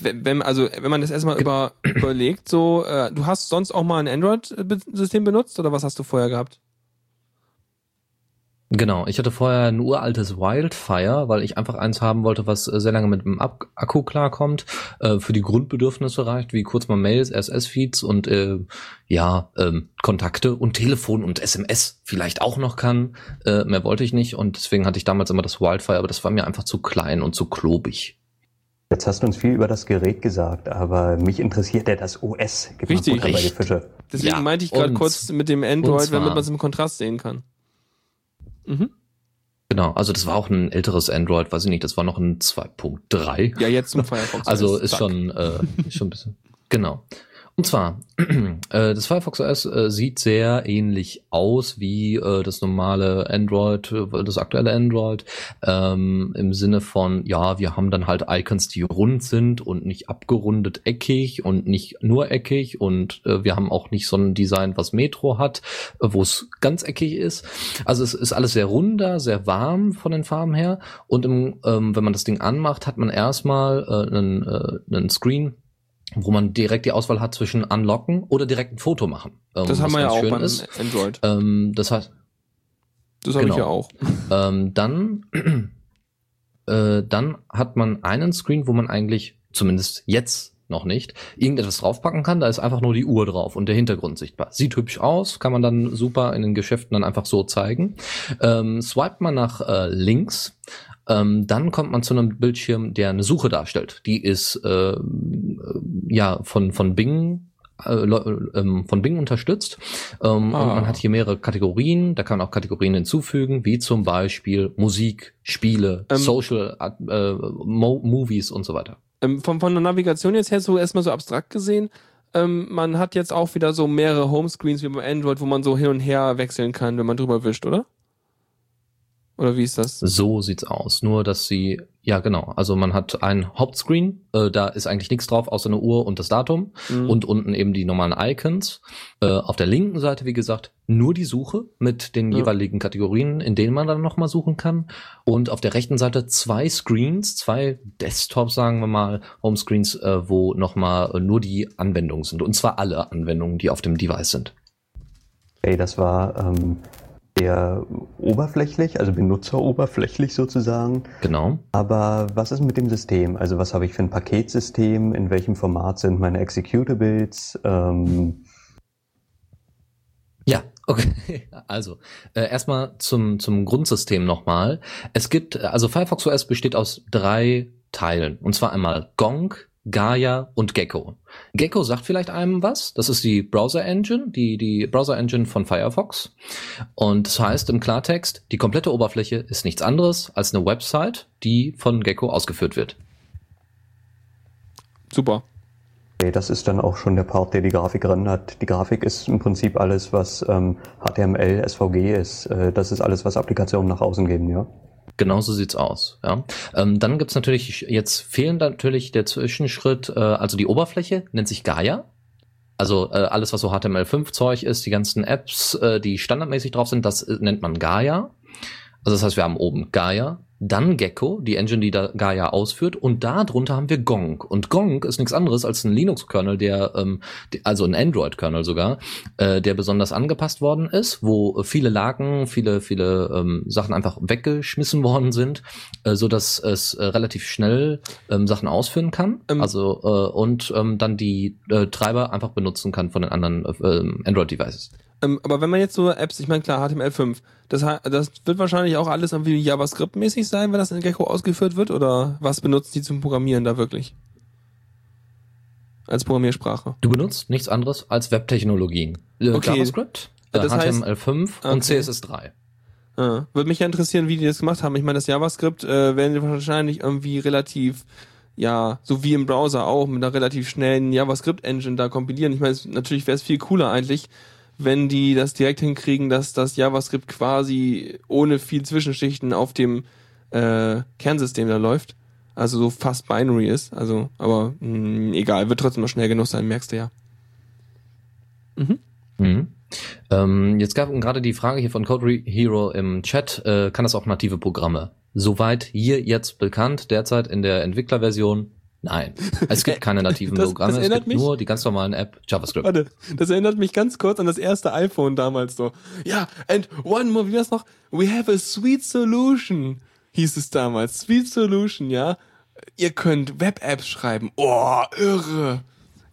wenn, also, wenn man das erstmal über, überlegt, so, äh, du hast sonst auch mal ein Android-System benutzt oder was hast du vorher gehabt? Genau, ich hatte vorher ein uraltes Wildfire, weil ich einfach eins haben wollte, was äh, sehr lange mit dem Akku klarkommt, äh, für die Grundbedürfnisse reicht, wie kurz mal Mails, RSS-Feeds und äh, ja, ähm, Kontakte und Telefon und SMS vielleicht auch noch kann. Äh, mehr wollte ich nicht und deswegen hatte ich damals immer das Wildfire, aber das war mir einfach zu klein und zu klobig. Jetzt hast du uns viel über das Gerät gesagt, aber mich interessiert ja das OS. Gib mal Richtig. Butter bei die? Fische. Deswegen Ja, meinte ich gerade kurz mit dem Android, zwar- damit man es im Kontrast sehen kann. Mhm. Genau, also das war auch ein älteres Android, weiß ich nicht, das war noch ein 2.3. Ja, jetzt zum Firefox. Also ist Zack. schon, äh, schon ein bisschen. Genau. Und zwar, äh, das Firefox OS äh, sieht sehr ähnlich aus wie äh, das normale Android, äh, das aktuelle Android, ähm, im Sinne von, ja, wir haben dann halt Icons, die rund sind und nicht abgerundet eckig und nicht nur eckig und äh, wir haben auch nicht so ein Design, was Metro hat, äh, wo es ganz eckig ist. Also es ist alles sehr runder, sehr warm von den Farben her und im, ähm, wenn man das Ding anmacht, hat man erstmal einen, einen Screen, wo man direkt die Auswahl hat zwischen Unlocken oder direkt ein Foto machen. Ähm, Das haben wir ja auch ist. Android. Ähm, das heißt, Das habe ich genau. ja auch. ähm, dann, äh, dann hat man einen Screen, wo man eigentlich, zumindest jetzt noch nicht, irgendetwas draufpacken kann. Da ist einfach nur die Uhr drauf und der Hintergrund sichtbar. Sieht hübsch aus, kann man dann super in den Geschäften dann einfach so zeigen. Ähm, swipet man nach äh, links, ähm, dann kommt man zu einem Bildschirm, der eine Suche darstellt. Die ist äh, ja von von Bing äh, ähm, von Bing unterstützt Ah. und man hat hier mehrere Kategorien. Da kann man auch Kategorien hinzufügen, wie zum Beispiel Musik, Spiele, Ähm. Social, äh, Mo Movies und so weiter. Ähm, von, von der Navigation jetzt her so erstmal so abstrakt gesehen, ähm, man hat jetzt auch wieder so mehrere Homescreens wie bei Android, wo man so hin und her wechseln kann, wenn man drüber wischt, oder? Oder wie ist das? So sieht's aus. Nur, dass sie, ja genau, also man hat einen Hauptscreen, äh, da ist eigentlich nichts drauf, außer eine Uhr und das Datum. Mhm. Und unten eben die normalen Icons. Äh, auf der linken Seite, wie gesagt, nur die Suche mit den Ja. jeweiligen Kategorien, in denen man dann nochmal suchen kann. Und auf der rechten Seite zwei Screens, zwei Desktops, sagen wir mal, Homescreens, äh, wo nochmal äh, nur die Anwendungen sind. Und zwar alle Anwendungen, die auf dem Device sind. Ey, das war ähm, eher oberflächlich, also benutzeroberflächlich sozusagen. Genau. Aber was ist mit dem System? Also was habe ich für ein Paketsystem? In welchem Format sind meine Executables? Ähm, Ja, okay. Also, äh, erstmal zum, zum Grundsystem nochmal. Es gibt, also Firefox OS besteht aus drei Teilen. Und zwar einmal Gong, Gaia und Gecko. Gecko sagt vielleicht einem was. Das ist die Browser Engine, die, die Browser Engine von Firefox. Und das heißt im Klartext, die komplette Oberfläche ist nichts anderes als eine Website, die von Gecko ausgeführt wird. Super. Okay, das ist dann auch schon der Part, der die Grafik rendert. Die Grafik ist im Prinzip alles, was ähm, HTML, SVG ist. Äh, das ist alles, was Applikationen nach außen geben, ja. Genau so sieht's aus. Ja. Ähm, dann gibt's natürlich, jetzt fehlen natürlich der Zwischenschritt, äh, also die Oberfläche nennt sich Gaia. Also äh, alles, was so HTML5-Zeug ist, die ganzen Apps, äh, die standardmäßig drauf sind, das äh, nennt man Gaia. Also das heißt, wir haben oben Gaia, dann Gecko, die Engine, die da Gaia ausführt, und da drunter haben wir Gong. Und Gong ist nichts anderes als ein Linux-Kernel, der, ähm, also ein Android-Kernel sogar, äh, der besonders angepasst worden ist, wo viele Lagen, viele, viele ähm, Sachen einfach weggeschmissen worden sind, äh, so dass es äh, relativ schnell ähm, Sachen ausführen kann. Ähm. also äh, und ähm, dann die äh, Treiber einfach benutzen kann von den anderen äh, Android-Devices. Ähm, aber wenn man jetzt so Apps, ich meine klar, HTML5, das, das wird wahrscheinlich auch alles irgendwie JavaScript-mäßig sein, wenn das in Gecko ausgeführt wird, oder was benutzen die zum Programmieren da wirklich? Als Programmiersprache. Du benutzt nichts anderes als Webtechnologien. Äh, Okay. JavaScript, äh, Das heißt- HTML5 Okay. und CSS3. Ja. Würde mich ja interessieren, wie die das gemacht haben. Ich meine, das JavaScript äh, werden die wahrscheinlich irgendwie relativ, ja, so wie im Browser auch, mit einer relativ schnellen JavaScript-Engine da kompilieren. Ich meine, es- natürlich wäre es viel cooler eigentlich, wenn die das direkt hinkriegen, dass das JavaScript quasi ohne viel Zwischenschichten auf dem äh, Kernsystem da läuft. Also so fast binary ist. Also, aber mh, egal, wird trotzdem noch schnell genug sein, merkst du ja. Mhm. Ähm, jetzt gab gerade die Frage hier von Code Hero im Chat, äh, kann das auch native Programme? Soweit hier jetzt bekannt, derzeit in der Entwicklerversion, nein. Es gibt keine nativen Das- Programme, das es erinnert gibt mich- nur die ganz normalen App JavaScript. Warte, das erinnert mich ganz kurz an das erste iPhone damals so. Ja, and one more, wie war's noch? We have a sweet solution, hieß es damals. Sweet solution, ja. Ihr könnt Web-Apps schreiben. Oh, irre.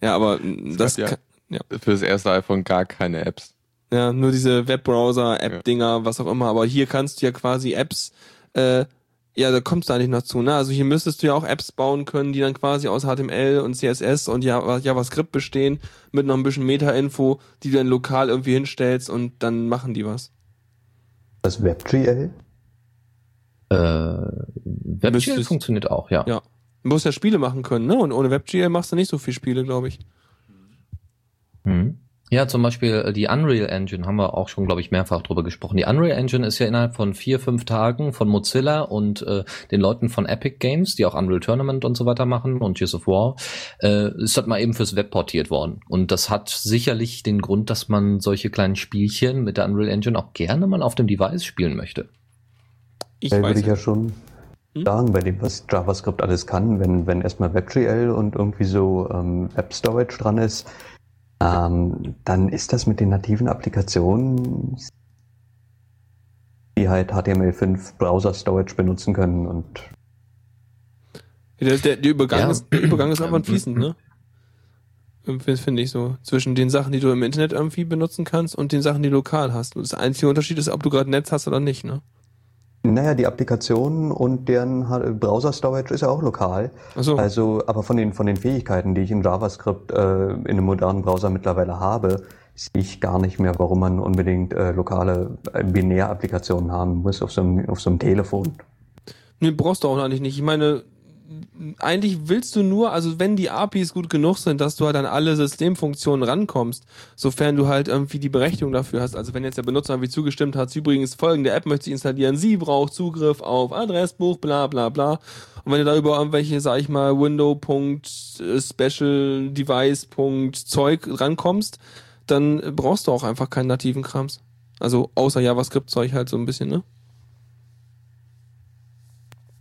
Ja, aber das, gab ja- kann, ja. Für das erste iPhone gar keine Apps. ja, nur diese Webbrowser-App-Dinger, was auch immer. Aber hier kannst du ja quasi Apps, äh, ja, da kommst du eigentlich noch zu, ne? Also hier müsstest du ja auch Apps bauen können, die dann quasi aus HTML und CSS und Java- JavaScript bestehen, mit noch ein bisschen Meta-Info, die du dann lokal irgendwie hinstellst und dann machen die was. Das WebGL? Äh, WebGL Müsstest- funktioniert auch, ja. Ja. Du musst ja Spiele machen können, ne? Und ohne WebGL machst du nicht so viel Spiele, glaube ich. Mhm. Ja, zum Beispiel äh, die Unreal Engine haben wir auch schon, glaube ich, mehrfach drüber gesprochen. Die Unreal Engine ist ja innerhalb von vier, fünf Tagen von Mozilla und äh, den Leuten von Epic Games, die auch Unreal Tournament und so weiter machen und Gears of War, äh, ist das mal eben fürs Web portiert worden. Und das hat sicherlich den Grund, dass man solche kleinen Spielchen mit der Unreal Engine auch gerne mal auf dem Device spielen möchte. Ich Da würde ich ja ja. schon Hm? sagen, bei dem, was JavaScript alles kann, wenn, wenn erstmal WebGL und irgendwie so ähm, Web Storage dran ist, ähm, dann ist das mit den nativen Applikationen, die halt HTML5 Browser Storage benutzen können und Der, der, der Übergang, Ja. ist, der Übergang ist einfach fließend, ne? Irgendwie Finde ich so. Zwischen den Sachen, die du im Internet irgendwie benutzen kannst und den Sachen, die du lokal hast. Und das einzige Unterschied ist, ob du gerade Netz hast oder nicht, ne? Naja, die Applikationen und deren Browser Storage ist ja auch lokal. Achso. Also, aber von den, von den Fähigkeiten, die ich in JavaScript äh, in einem modernen Browser mittlerweile habe, sehe ich gar nicht mehr, warum man unbedingt äh, lokale äh, Binärapplikationen haben muss auf so einem, auf so einem Telefon. Nee, brauchst du auch eigentlich nicht. Ich meine, eigentlich willst du nur, also wenn die APIs gut genug sind, dass du halt an alle Systemfunktionen rankommst, sofern du halt irgendwie die Berechtigung dafür hast. Also wenn jetzt der Benutzer irgendwie zugestimmt hat, übrigens folgende App möchte ich installieren, sie braucht Zugriff auf Adressbuch, bla bla bla. Und wenn du da über irgendwelche, sag ich mal, Window.special-device.zeug rankommst, dann brauchst du auch einfach keinen nativen Krams. Also außer JavaScript-Zeug halt so ein bisschen, ne?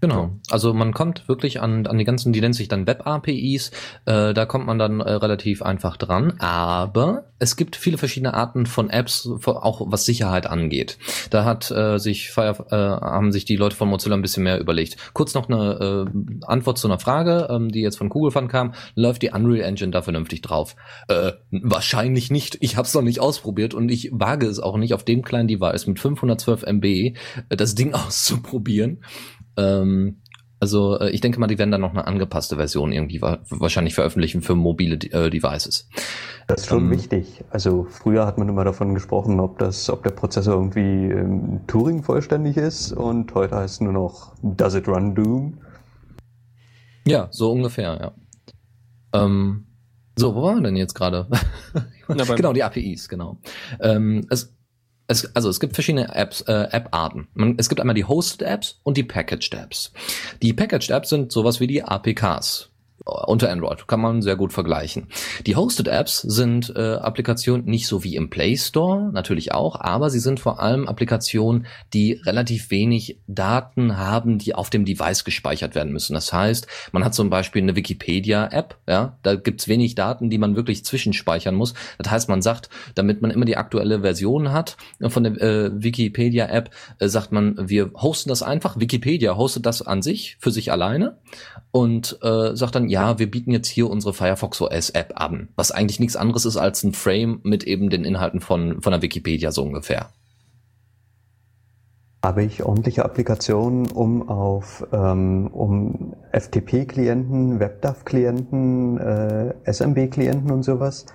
Genau. Also man kommt wirklich an, an die ganzen, die nennen sich dann Web-APIs, äh, da kommt man dann äh, relativ einfach dran, aber es gibt viele verschiedene Arten von Apps, auch was Sicherheit angeht. Da hat äh, sich Fire, äh, haben sich die Leute von Mozilla ein bisschen mehr überlegt. Kurz noch eine äh, Antwort zu einer Frage, ähm, die jetzt von Kugelfan kam. Läuft die Unreal Engine da vernünftig drauf? Äh, wahrscheinlich nicht. Ich habe es noch nicht ausprobiert und ich wage es auch nicht auf dem kleinen Device mit 512 MB äh, das Ding auszuprobieren. Ähm, also äh, ich denke mal, die werden dann noch eine angepasste Version irgendwie wa wahrscheinlich veröffentlichen für mobile äh, Devices. Das ist schon ähm, wichtig. Also früher hat man immer davon gesprochen, ob das, ob der Prozessor irgendwie ähm, Turing vollständig ist und heute heißt es nur noch Does it run Doom? Ja, so ungefähr, ja. Ähm, so, wo waren wir denn jetzt gerade? genau, die APIs, genau. Ähm, es, es, also es gibt verschiedene Apps, äh, App-Arten. Es gibt einmal die Hosted Apps und die Packaged Apps. Die Packaged Apps sind sowas wie die APKs unter Android. Kann man sehr gut vergleichen. Die Hosted Apps sind äh, Applikationen nicht so wie im Play Store, natürlich auch, aber sie sind vor allem Applikationen, die relativ wenig Daten haben, die auf dem Device gespeichert werden müssen. Das heißt, man hat zum Beispiel eine Wikipedia-App, ja, da gibt's wenig Daten, die man wirklich zwischenspeichern muss. Das heißt, man sagt, damit man immer die aktuelle Version hat von der äh, Wikipedia-App, äh, sagt man, wir hosten das einfach. Wikipedia hostet das an sich, für sich alleine und äh, sagt dann, ja, wir bieten jetzt hier unsere Firefox OS App an, was eigentlich nichts anderes ist als ein Frame mit eben den Inhalten von, von der Wikipedia so ungefähr. Habe ich ordentliche Applikationen, um auf ähm, um FTP-Klienten, WebDAV-Klienten, äh, SMB-Klienten und sowas?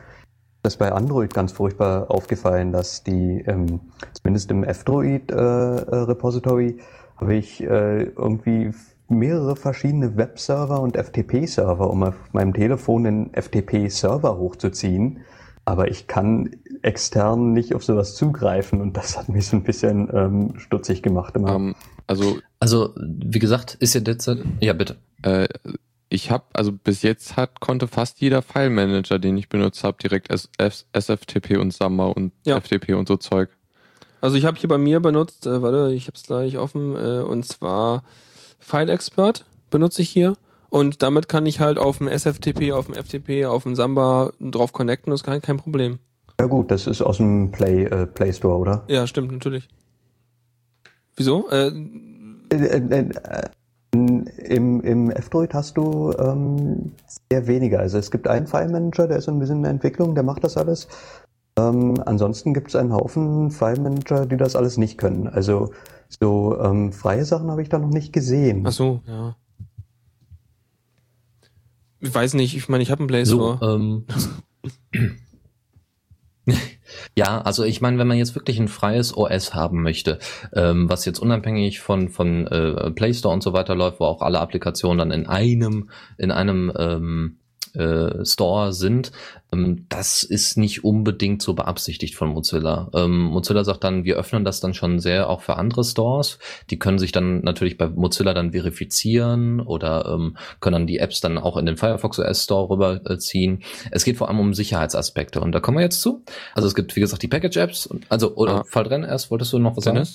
Das ist bei Android ganz furchtbar aufgefallen, dass die, ähm, zumindest im F-Droid-Repository, äh, habe ich äh, irgendwie mehrere verschiedene Webserver und FTP-Server, um auf meinem Telefon einen FTP-Server hochzuziehen. Aber ich kann extern nicht auf sowas zugreifen und das hat mich so ein bisschen ähm, stutzig gemacht immer. Um, ähm, also, also wie gesagt, ist ja derzeit. Ja, bitte. Äh, ich habe, also bis jetzt hat, konnte fast jeder File-Manager, den ich benutzt habe, direkt SFTP und Samba und ja. FTP und so Zeug. Also ich habe hier bei mir benutzt, äh, warte, ich habe es gleich offen, äh, und zwar File Expert benutze ich hier. Und damit kann ich halt auf dem SFTP, auf dem FTP, auf dem Samba drauf connecten. Das ist kein, kein Problem. Ja gut, das ist aus dem Play, äh, Play Store, oder? Ja, stimmt, natürlich. Wieso? Äh, äh, äh, äh im, Im F-Droid hast du ähm, sehr weniger. Also es gibt einen File-Manager, der ist ein bisschen in der Entwicklung, der macht das alles. Ähm, ansonsten gibt es einen Haufen File-Manager, die das alles nicht können. Also so ähm, freie Sachen habe ich da noch nicht gesehen. Ach so, ja. Ich weiß nicht, ich meine, ich habe einen Play Store. So, ähm, ja, also ich meine, wenn man jetzt wirklich ein freies OS haben möchte, ähm, was jetzt unabhängig von von äh, Play Store und so weiter läuft, wo auch alle Applikationen dann in einem in einem ähm, äh, Store sind, ähm, das ist nicht unbedingt so beabsichtigt von Mozilla. Ähm, Mozilla sagt dann, wir öffnen das dann schon sehr auch für andere Stores. Die können sich dann natürlich bei Mozilla dann verifizieren oder ähm, können dann die Apps dann auch in den Firefox OS Store rüberziehen. Es geht vor allem um Sicherheitsaspekte und da kommen wir jetzt zu. Also es gibt, wie gesagt, die Package-Apps. Also, oder ah. fall drin erst, wolltest du noch was sagen?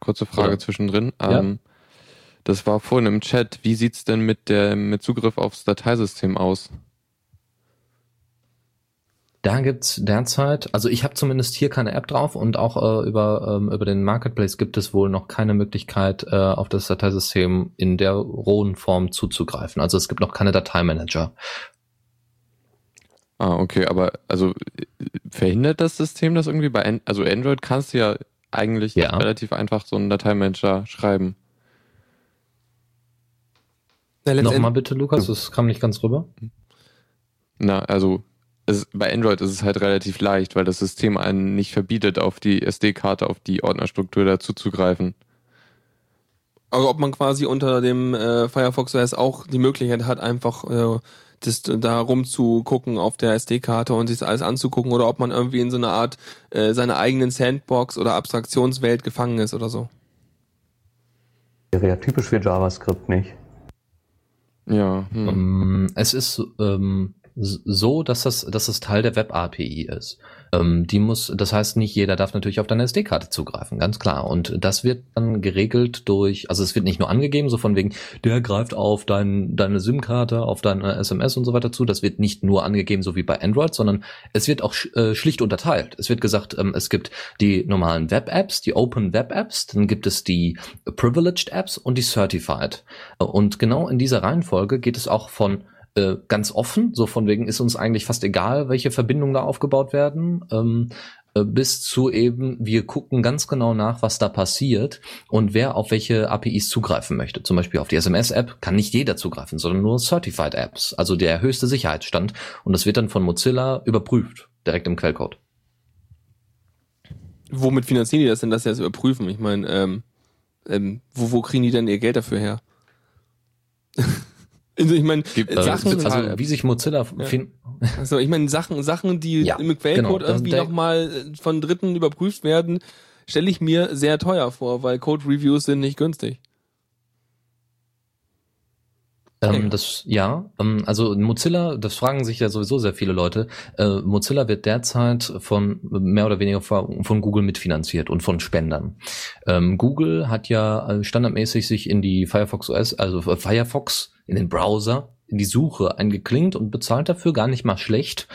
Kurze Frage ja. zwischendrin. Ja. Ähm, das war vorhin im Chat. Wie sieht's denn mit der mit Zugriff aufs Dateisystem aus? Da gibt's derzeit, also ich habe zumindest hier keine App drauf und auch äh, über, ähm, über den Marketplace gibt es wohl noch keine Möglichkeit, äh, auf das Dateisystem in der rohen Form zuzugreifen. Also es gibt noch keine Dateimanager. Ah, okay, aber also verhindert das System das irgendwie bei, An also Android kannst du ja eigentlich ja. relativ einfach so einen Dateimanager schreiben. Ja, Nochmal bitte, Lukas, das kam nicht ganz rüber. Na, also es, bei Android ist es halt relativ leicht, weil das System einen nicht verbietet, auf die SD-Karte, auf die Ordnerstruktur dazu zuzugreifen. Also ob man quasi unter dem äh, Firefox OS auch die Möglichkeit hat, einfach äh, das, da rumzugucken auf der SD-Karte und sich das alles anzugucken oder ob man irgendwie in so einer Art äh, seiner eigenen Sandbox oder Abstraktionswelt gefangen ist oder so. Wäre ja typisch für JavaScript, nicht? Ja. Hm. Ähm, es ist ähm, so, dass das, dass das Teil der Web API ist. Ähm, die muss, das heißt, nicht jeder darf natürlich auf deine SD-Karte zugreifen, ganz klar. Und das wird dann geregelt durch, also es wird nicht nur angegeben, so von wegen, der greift auf dein, deine SIM-Karte, auf deine SMS und so weiter zu. Das wird nicht nur angegeben, so wie bei Android, sondern es wird auch äh, schlicht unterteilt. Es wird gesagt, ähm, es gibt die normalen Web-Apps, die Open Web-Apps, dann gibt es die Privileged Apps und die Certified. Und genau in dieser Reihenfolge geht es auch von äh, ganz offen, so von wegen ist uns eigentlich fast egal, welche Verbindungen da aufgebaut werden, ähm, äh, bis zu eben, wir gucken ganz genau nach, was da passiert und wer auf welche APIs zugreifen möchte. Zum Beispiel auf die SMS-App kann nicht jeder zugreifen, sondern nur Certified Apps, also der höchste Sicherheitsstand. Und das wird dann von Mozilla überprüft, direkt im Quellcode. Womit finanzieren die das denn, dass sie das überprüfen? Ich meine, ähm, ähm, wo, wo kriegen die denn ihr Geld dafür her? also ich meine, äh, äh, Sachen, Also wie sich Mozilla Ja. fin- also ich meine Sachen, Sachen, die Ja, im Quellcode genau. irgendwie nochmal von Dritten überprüft werden, stelle ich mir sehr teuer vor, weil Code Reviews sind nicht günstig. Ähm, das, ja, ähm, also Mozilla, das fragen sich ja sowieso sehr viele Leute. Äh, Mozilla wird derzeit von mehr oder weniger von, von Google mitfinanziert und von Spendern. Ähm, Google hat ja äh, standardmäßig sich in die Firefox OS, also äh, Firefox in den Browser in die Suche eingeklinkt und bezahlt dafür gar nicht mal schlecht.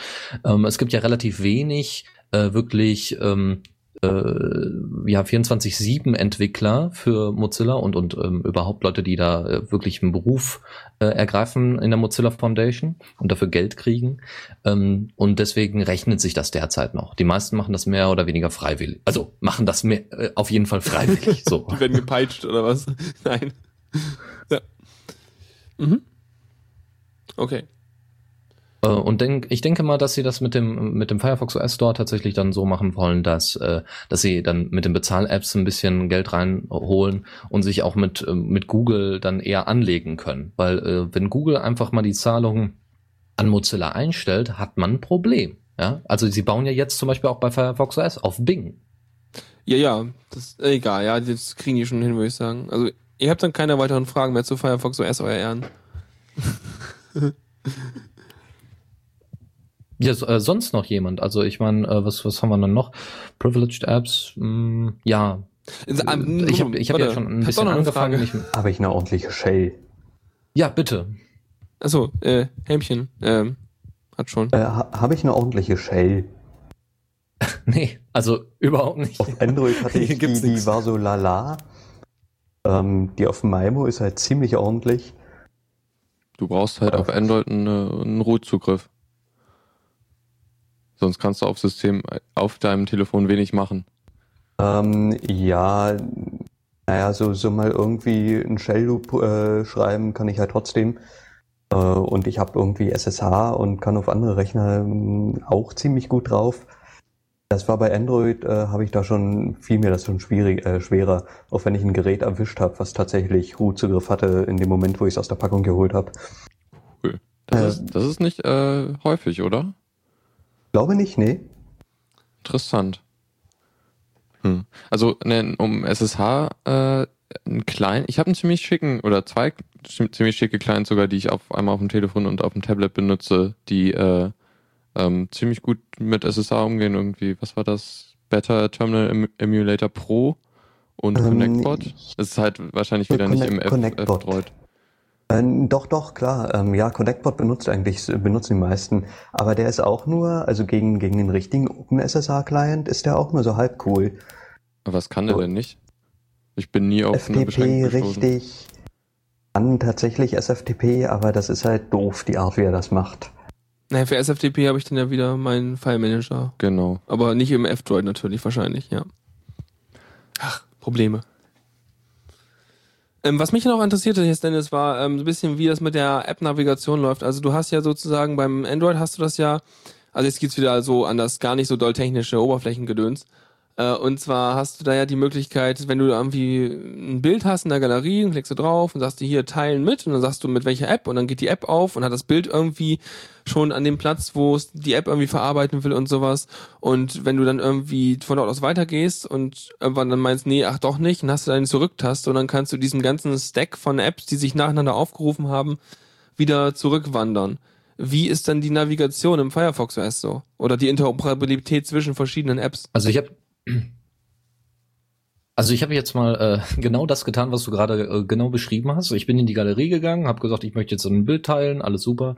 Ähm, es gibt ja relativ wenig äh, wirklich ähm, äh, ja 24/7 Entwickler für Mozilla und und ähm, überhaupt Leute, die da äh, wirklich einen Beruf äh, ergreifen in der Mozilla Foundation und dafür Geld kriegen. Ähm, und deswegen rechnet sich das derzeit noch. Die meisten machen das mehr oder weniger freiwillig. Also machen das mehr, äh, auf jeden Fall freiwillig. So. Die werden gepeitscht oder was? Nein. Ja. Mhm. Okay. Äh, Und denk, ich denke mal, dass sie das mit dem, mit dem Firefox OS Store tatsächlich dann so machen wollen, dass, äh, dass sie dann mit den Bezahl-Apps ein bisschen Geld reinholen und sich auch mit, ähm, mit Google dann eher anlegen können. Weil äh, wenn Google einfach mal die Zahlungen an Mozilla einstellt, hat man ein Problem. Ja? Also sie bauen ja jetzt zum Beispiel auch bei Firefox OS auf Bing. Ja, ja, das egal, ja, das kriegen die schon hin, würde ich sagen. Also, ihr habt dann keine weiteren Fragen mehr zu Firefox OS, euer Ehren. Ja, so, äh, sonst noch jemand? Also ich meine, äh, was, was haben wir dann noch? Privileged Apps, mh, ja. Äh, ähm, ich habe ich hab ja warte, schon ein bisschen noch eine angefangen. Frage. Ich, Habe ich eine ordentliche Shell? ja, bitte. Achso, äh, Hämchen, ähm, hat schon. Äh, ha Habe ich eine ordentliche Shell? Nee, also überhaupt nicht. Auf Android hatte ich die, die war so lala. Ähm, die auf Maimo ist halt ziemlich ordentlich. Du brauchst halt auf Android einen, äh, einen Root-Zugriff. Sonst kannst du auf System, auf deinem Telefon wenig machen. Ähm, ja, naja, so, so mal irgendwie einen Shell-Loop äh, schreiben kann ich halt trotzdem. Äh, und ich habe irgendwie SSH und kann auf andere Rechner ähm, auch ziemlich gut drauf. Das war bei Android, äh, habe ich da schon, fiel mir das schon schwierig, äh, schwerer, auch wenn ich ein Gerät erwischt habe, was tatsächlich Root-Zugriff hatte in dem Moment, wo ich es aus der Packung geholt habe. Das, Äh. ist, das ist nicht äh, häufig, oder? Glaube nicht, nee. Interessant. Hm. Also ne, um SSH äh, ein klein, ich habe einen ziemlich schicken oder zwei ziemlich schicke Clients sogar, die ich auf einmal auf dem Telefon und auf dem Tablet benutze, die äh, ähm, ziemlich gut mit SSH umgehen irgendwie. Was war das? Better Terminal Em Emulator Pro und Ähm, ConnectBot. Das ist halt wahrscheinlich wieder nicht im Connect- F ConnectBot. F-Droid. Äh, doch, doch, klar. Ähm, ja, ConnectBot benutzt eigentlich, benutzen die meisten. Aber der ist auch nur, also gegen, gegen den richtigen OpenSSH-Client ist der auch nur so halb cool. Aber was kann der So. denn nicht? Ich bin nie auf eine FTP Beschränkung gestoßen. richtig. Kann tatsächlich SFTP, aber das ist halt doof, die Art, wie er das macht. Naja, für SFTP habe ich dann ja wieder meinen File Manager. Genau. Aber nicht im F-Droid natürlich, wahrscheinlich, ja. Ach, Probleme. Ähm, was mich noch interessierte jetzt, Dennis, war ähm, so ein bisschen, wie das mit der App-Navigation läuft. Also du hast ja sozusagen beim Android hast du das ja, also jetzt geht's wieder so an das gar nicht so doll technische Oberflächengedöns. Äh, und zwar hast du da ja die Möglichkeit, wenn du irgendwie ein Bild hast in der Galerie, klickst du drauf und sagst du hier teilen mit und dann sagst du mit welcher App und dann geht die App auf und hat das Bild irgendwie schon an dem Platz, wo es die App irgendwie verarbeiten will und sowas. Und wenn du dann irgendwie von dort aus weitergehst und irgendwann dann meinst, nee, ach doch nicht, dann hast du deine Zurücktaste und dann kannst du diesem ganzen Stack von Apps, die sich nacheinander aufgerufen haben, wieder zurückwandern. wie ist dann die Navigation im Firefox OS so? Oder die Interoperabilität zwischen verschiedenen Apps? Also ich habe also ich habe jetzt mal äh, genau das getan, was du gerade äh, genau beschrieben hast. Ich bin in die Galerie gegangen, habe gesagt, ich möchte jetzt ein Bild teilen, alles super.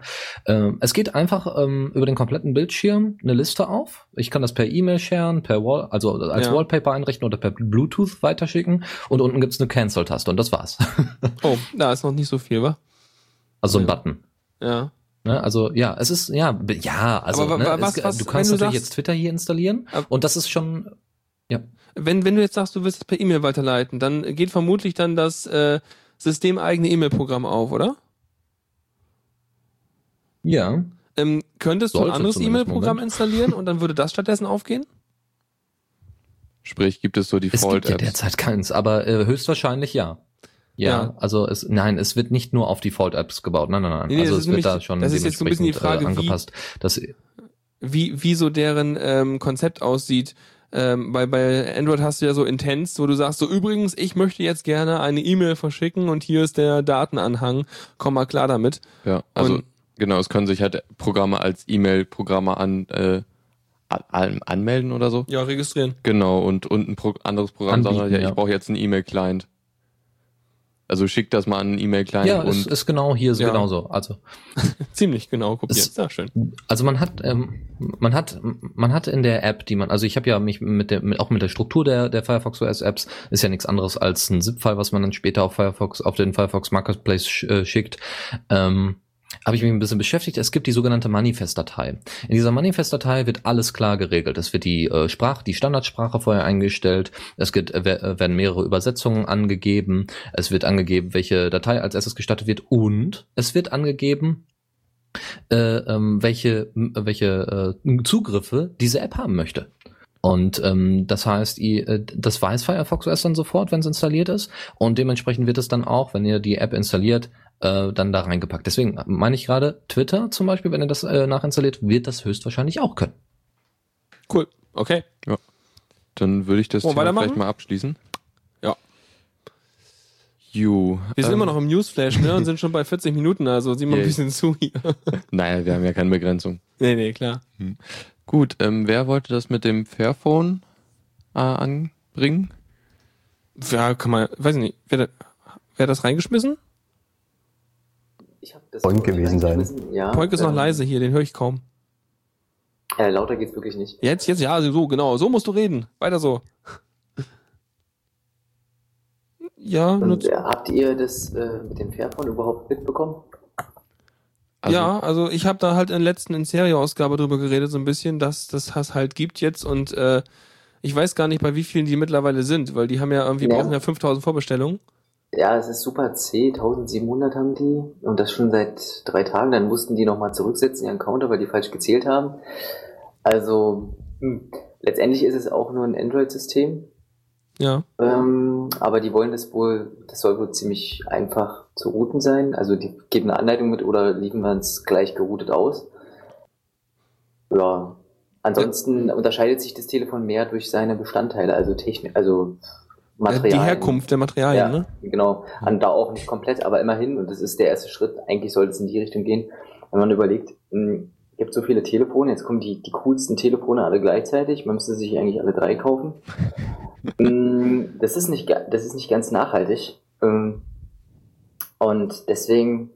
Ähm, es geht einfach ähm, über den kompletten Bildschirm eine Liste auf. Ich kann das per E-Mail sharen, per Wall, also als Ja. Wallpaper einrichten oder per Bluetooth weiterschicken. Und unten gibt's eine Cancel-Taste und das war's. Oh, da ist noch nicht so viel, wa? also ein Ja. Button. Ja. Ne, also ja, es ist ja ja, also ne, wa- was- es, was- du kannst du natürlich sagst- jetzt Twitter hier installieren und das ist schon ja. Wenn, wenn du jetzt sagst, du willst es per E-Mail weiterleiten, dann geht vermutlich dann das äh, systemeigene E-Mail-Programm auf, oder? Ja, Ähm, könntest du ein Sollte anderes E-Mail-Programm installieren und dann würde das stattdessen aufgehen? Sprich, gibt es so es gibt ja derzeit keins, aber äh, höchstwahrscheinlich ja. Ja, Ja. also es nein, es wird nicht nur auf Default-Apps gebaut. Nein, nein, nein. Nee, nee, also es wird nämlich- da schon das ist jetzt so ein bisschen die dementsprechend, Frage, äh, wie- angepasst. Das, Wie, wie so deren ähm, Konzept aussieht. Ähm, bei, bei Android hast du ja so Intents, wo du sagst, so übrigens, ich möchte jetzt gerne eine E-Mail verschicken und hier ist der Datenanhang, komm mal klar damit. Ja, also Und- genau, es können sich halt Programme als E-Mail-Programme an, äh, an, anmelden oder so. Ja, registrieren. Genau, und, und ein Pro anderes Programm sagt, Anbieten, ja, ich ja. brauche jetzt einen E-Mail-Client. Also schick das mal an E-Mail-Client ja, und ist, ist genau hier so Ja. genauso. Also Ziemlich genau kopiert. Sehr schön. Also man hat, ähm, man hat, man hat in der App, die man, also ich habe ja mich mit der, mit, auch mit der Struktur der, der Firefox OS Apps, ist ja nichts anderes als ein ZIP-File, was man dann später auf Firefox, auf den Firefox Marketplace sch, äh, schickt. Ähm, habe ich mich ein bisschen beschäftigt. Es gibt die sogenannte Manifest-Datei. In dieser Manifest-Datei wird alles klar geregelt. Es wird die äh, Sprache, die Standardsprache vorher eingestellt. Es gibt, äh, äh, werden mehrere Übersetzungen angegeben. Es wird angegeben, welche Datei als erstes gestattet wird und es wird angegeben, äh, ähm, welche, welche äh, Zugriffe diese App haben möchte. Und ähm, das heißt, ihr, äh, das weiß Firefox OS dann sofort, wenn es installiert ist. Und dementsprechend wird es dann auch, wenn ihr die App installiert, äh, dann da reingepackt. Deswegen meine ich gerade, Twitter zum Beispiel, wenn ihr das äh, nachinstalliert, wird das höchstwahrscheinlich auch können. Cool. Okay. dann würde ich das wir Thema vielleicht mal abschließen. Ja. You. Wir sind ähm, immer noch im Newsflash, ne? Und sind schon bei 40 Minuten, also sieh mal ein Yay. bisschen zu hier. Naja, wir haben ja keine Begrenzung. nee, nee, klar. Gut, ähm, wer wollte das mit dem Fairphone äh, anbringen? Ja, kann man, weiß ich nicht, wer, wer hat das reingeschmissen? Ich hab das Point gewesen sein. Ja, Poink ist noch ähm, leise hier, den höre ich kaum. Äh, lauter geht's wirklich nicht. Jetzt, jetzt, ja, so, genau, so musst du reden. Weiter so. Ja, Und, äh, habt ihr das äh, mit dem Fairphone überhaupt mitbekommen? Also, ja, also ich habe da halt in der letzten in Serie-Ausgabe drüber geredet, so ein bisschen, dass das das halt gibt jetzt und äh, ich weiß gar nicht, bei wie vielen die mittlerweile sind, weil die haben ja irgendwie, Ja. brauchen ja 5000 Vorbestellungen. Ja, es ist super C, 1700 haben die und das schon seit drei Tagen. Dann mussten die nochmal zurücksetzen, ihren Counter, weil die falsch gezählt haben. Also hm, letztendlich ist es auch nur ein Android-System, Ja. ähm, aber die wollen das wohl, das soll wohl ziemlich einfach zu routen sein. Also die geben eine Anleitung mit oder liefern es gleich geroutet aus. Ja, ansonsten unterscheidet sich das Telefon mehr durch seine Bestandteile, also Technik, also Materialien. Die Herkunft der Materialien, Ja, ne? genau. Und da auch nicht komplett, aber immerhin, und das ist der erste Schritt, eigentlich sollte es in die Richtung gehen, wenn man überlegt, mh, es gibt so viele Telefone, jetzt kommen die, die coolsten Telefone alle gleichzeitig, man müsste sich eigentlich alle drei kaufen. Mh, das ist nicht, das ist nicht ganz nachhaltig. Ähm, Und deswegen,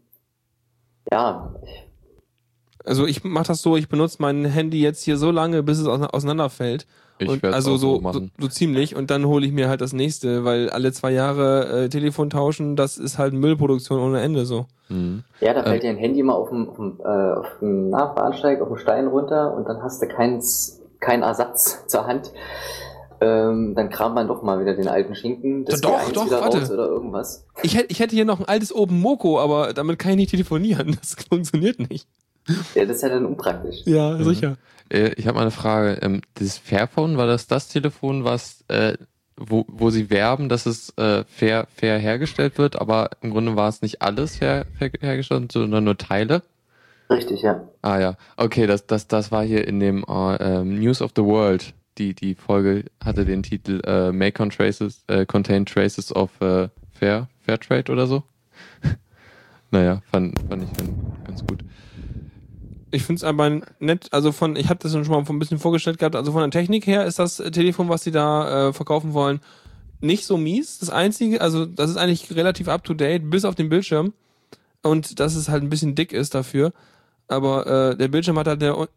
ja, Also ich mache das so, ich benutze mein Handy jetzt hier so lange, bis es ause- auseinanderfällt. ich also auch so, so machen. so, so ziemlich und dann hole ich mir halt das nächste, weil alle zwei Jahre äh, Telefon tauschen, das ist halt Müllproduktion ohne Ende so. Mhm. ja, da Ähm. fällt dir ein Handy mal auf dem, auf dem, äh, auf dem na, Bahnsteig, auf dem Stein runter und dann hast du keins, keinen Ersatz zur Hand. Ähm, dann kramt man doch mal wieder den alten Schinken, das Doch, G1 doch, wieder warte. raus oder irgendwas. Ich hätte, ich hätte hier noch ein altes Open Moko, aber damit kann ich nicht telefonieren. Das funktioniert nicht. Ja, das ist ja dann unpraktisch. Ja, Mhm. sicher. Äh, ich habe mal eine Frage. Ähm, das Fairphone, war das das Telefon, was, äh, wo, wo sie werben, dass es äh, fair, fair hergestellt wird, aber im Grunde war es nicht alles her, her, hergestellt, sondern nur Teile? Richtig, ja. Ah ja, okay, das, das, das war hier in dem ähm, News of the World. Die, die Folge hatte den Titel äh, May con traces, äh, Contain Traces of Fair, Fair Trade oder so. naja, fand, fand ich ganz gut. Ich finde es aber nett, also von, ich habe das schon mal ein bisschen vorgestellt gehabt, also von der Technik her ist das Telefon, was sie da äh, verkaufen wollen, nicht so mies. Das einzige, also das ist eigentlich relativ up to date, bis auf den Bildschirm. Und dass es halt ein bisschen dick ist dafür. Aber äh, der Bildschirm hat halt eine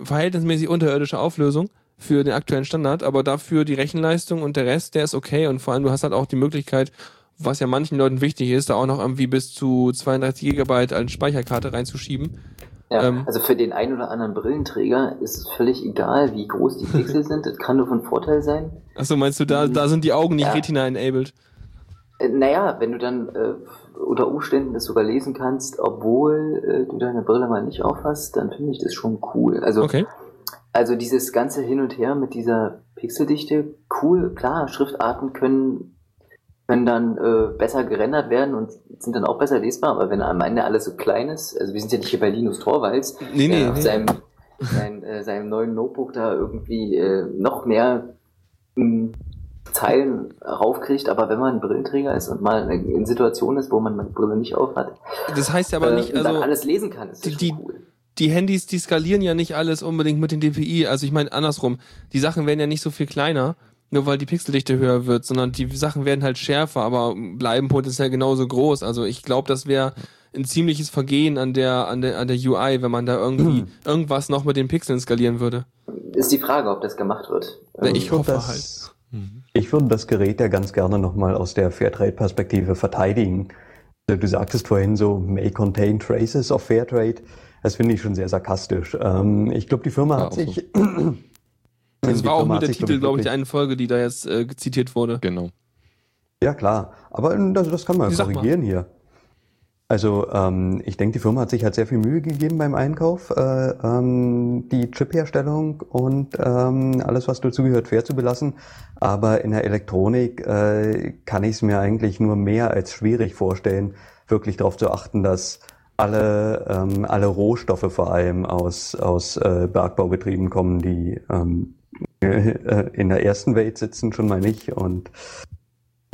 verhältnismäßig unterirdische Auflösung für den aktuellen Standard, aber dafür die Rechenleistung und der Rest, der ist okay. Und vor allem, du hast halt auch die Möglichkeit, was ja manchen Leuten wichtig ist, da auch noch irgendwie bis zu 32 Gigabyte als Speicherkarte reinzuschieben. Ja, Ähm. also für den einen oder anderen Brillenträger ist es völlig egal, wie groß die Pixel sind. Das kann nur von Vorteil sein. Achso, meinst du, da, da sind die Augen nicht Ja. Retina-enabled? Äh, naja, wenn du dann äh, unter Umständen das sogar lesen kannst, obwohl äh, du deine Brille mal nicht aufhast, dann finde ich das schon cool. Also, Okay. also dieses ganze Hin und Her mit dieser Pixeldichte, cool, klar, Schriftarten können, können dann äh, besser gerendert werden und sind dann auch besser lesbar, aber wenn am Ende alles so klein ist, also wir sind ja nicht hier bei Linus Torvalds, Nee, nee, der auf nee. seinem, sein, äh, seinem neuen Notebook da irgendwie äh, noch mehr mh, Zeilen raufkriegt, aber wenn man ein Brillenträger ist und mal in Situationen ist, wo man die Brille nicht auf hat, Das heißt ja aber äh, nicht, und dann also alles lesen kann, ist die- schon cool. die Handys, die skalieren ja nicht alles unbedingt mit den DPI. Also ich meine andersrum, die Sachen werden ja nicht so viel kleiner, nur weil die Pixeldichte höher wird, sondern die Sachen werden halt schärfer, aber bleiben potenziell genauso groß. Also ich glaube, das wäre ein ziemliches Vergehen an der an der an der UI, wenn man da irgendwie irgendwas noch mit den Pixeln skalieren würde. Ist die Frage, ob das gemacht wird. Na, Ähm, ich würde hoffe das, halt. Ich würde das Gerät ja ganz gerne nochmal aus der Fairtrade-Perspektive verteidigen. Also Du sagtest vorhin so, may contain traces of Fairtrade. Das finde ich schon sehr sarkastisch. Ähm, ich glaube, die Firma Ja, hat auch so. Das war auch hat der Titel, glaube ich, der einen Folge, die da jetzt äh, zitiert wurde. Genau. Ja, klar. Aber ähm, das, das kann man Die sag mal. korrigieren hier. Also ähm, ich denke, die Firma hat sich halt sehr viel Mühe gegeben beim Einkauf, äh, ähm, die Chip-Herstellung und ähm, alles, was dazugehört, fair zu belassen. Aber in der Elektronik äh, kann ich es mir eigentlich nur mehr als schwierig vorstellen, wirklich darauf zu achten, dass alle, ähm, alle Rohstoffe vor allem aus, aus äh, Bergbaubetrieben kommen, die ähm, äh, in der ersten Welt sitzen, schon mal nicht. Und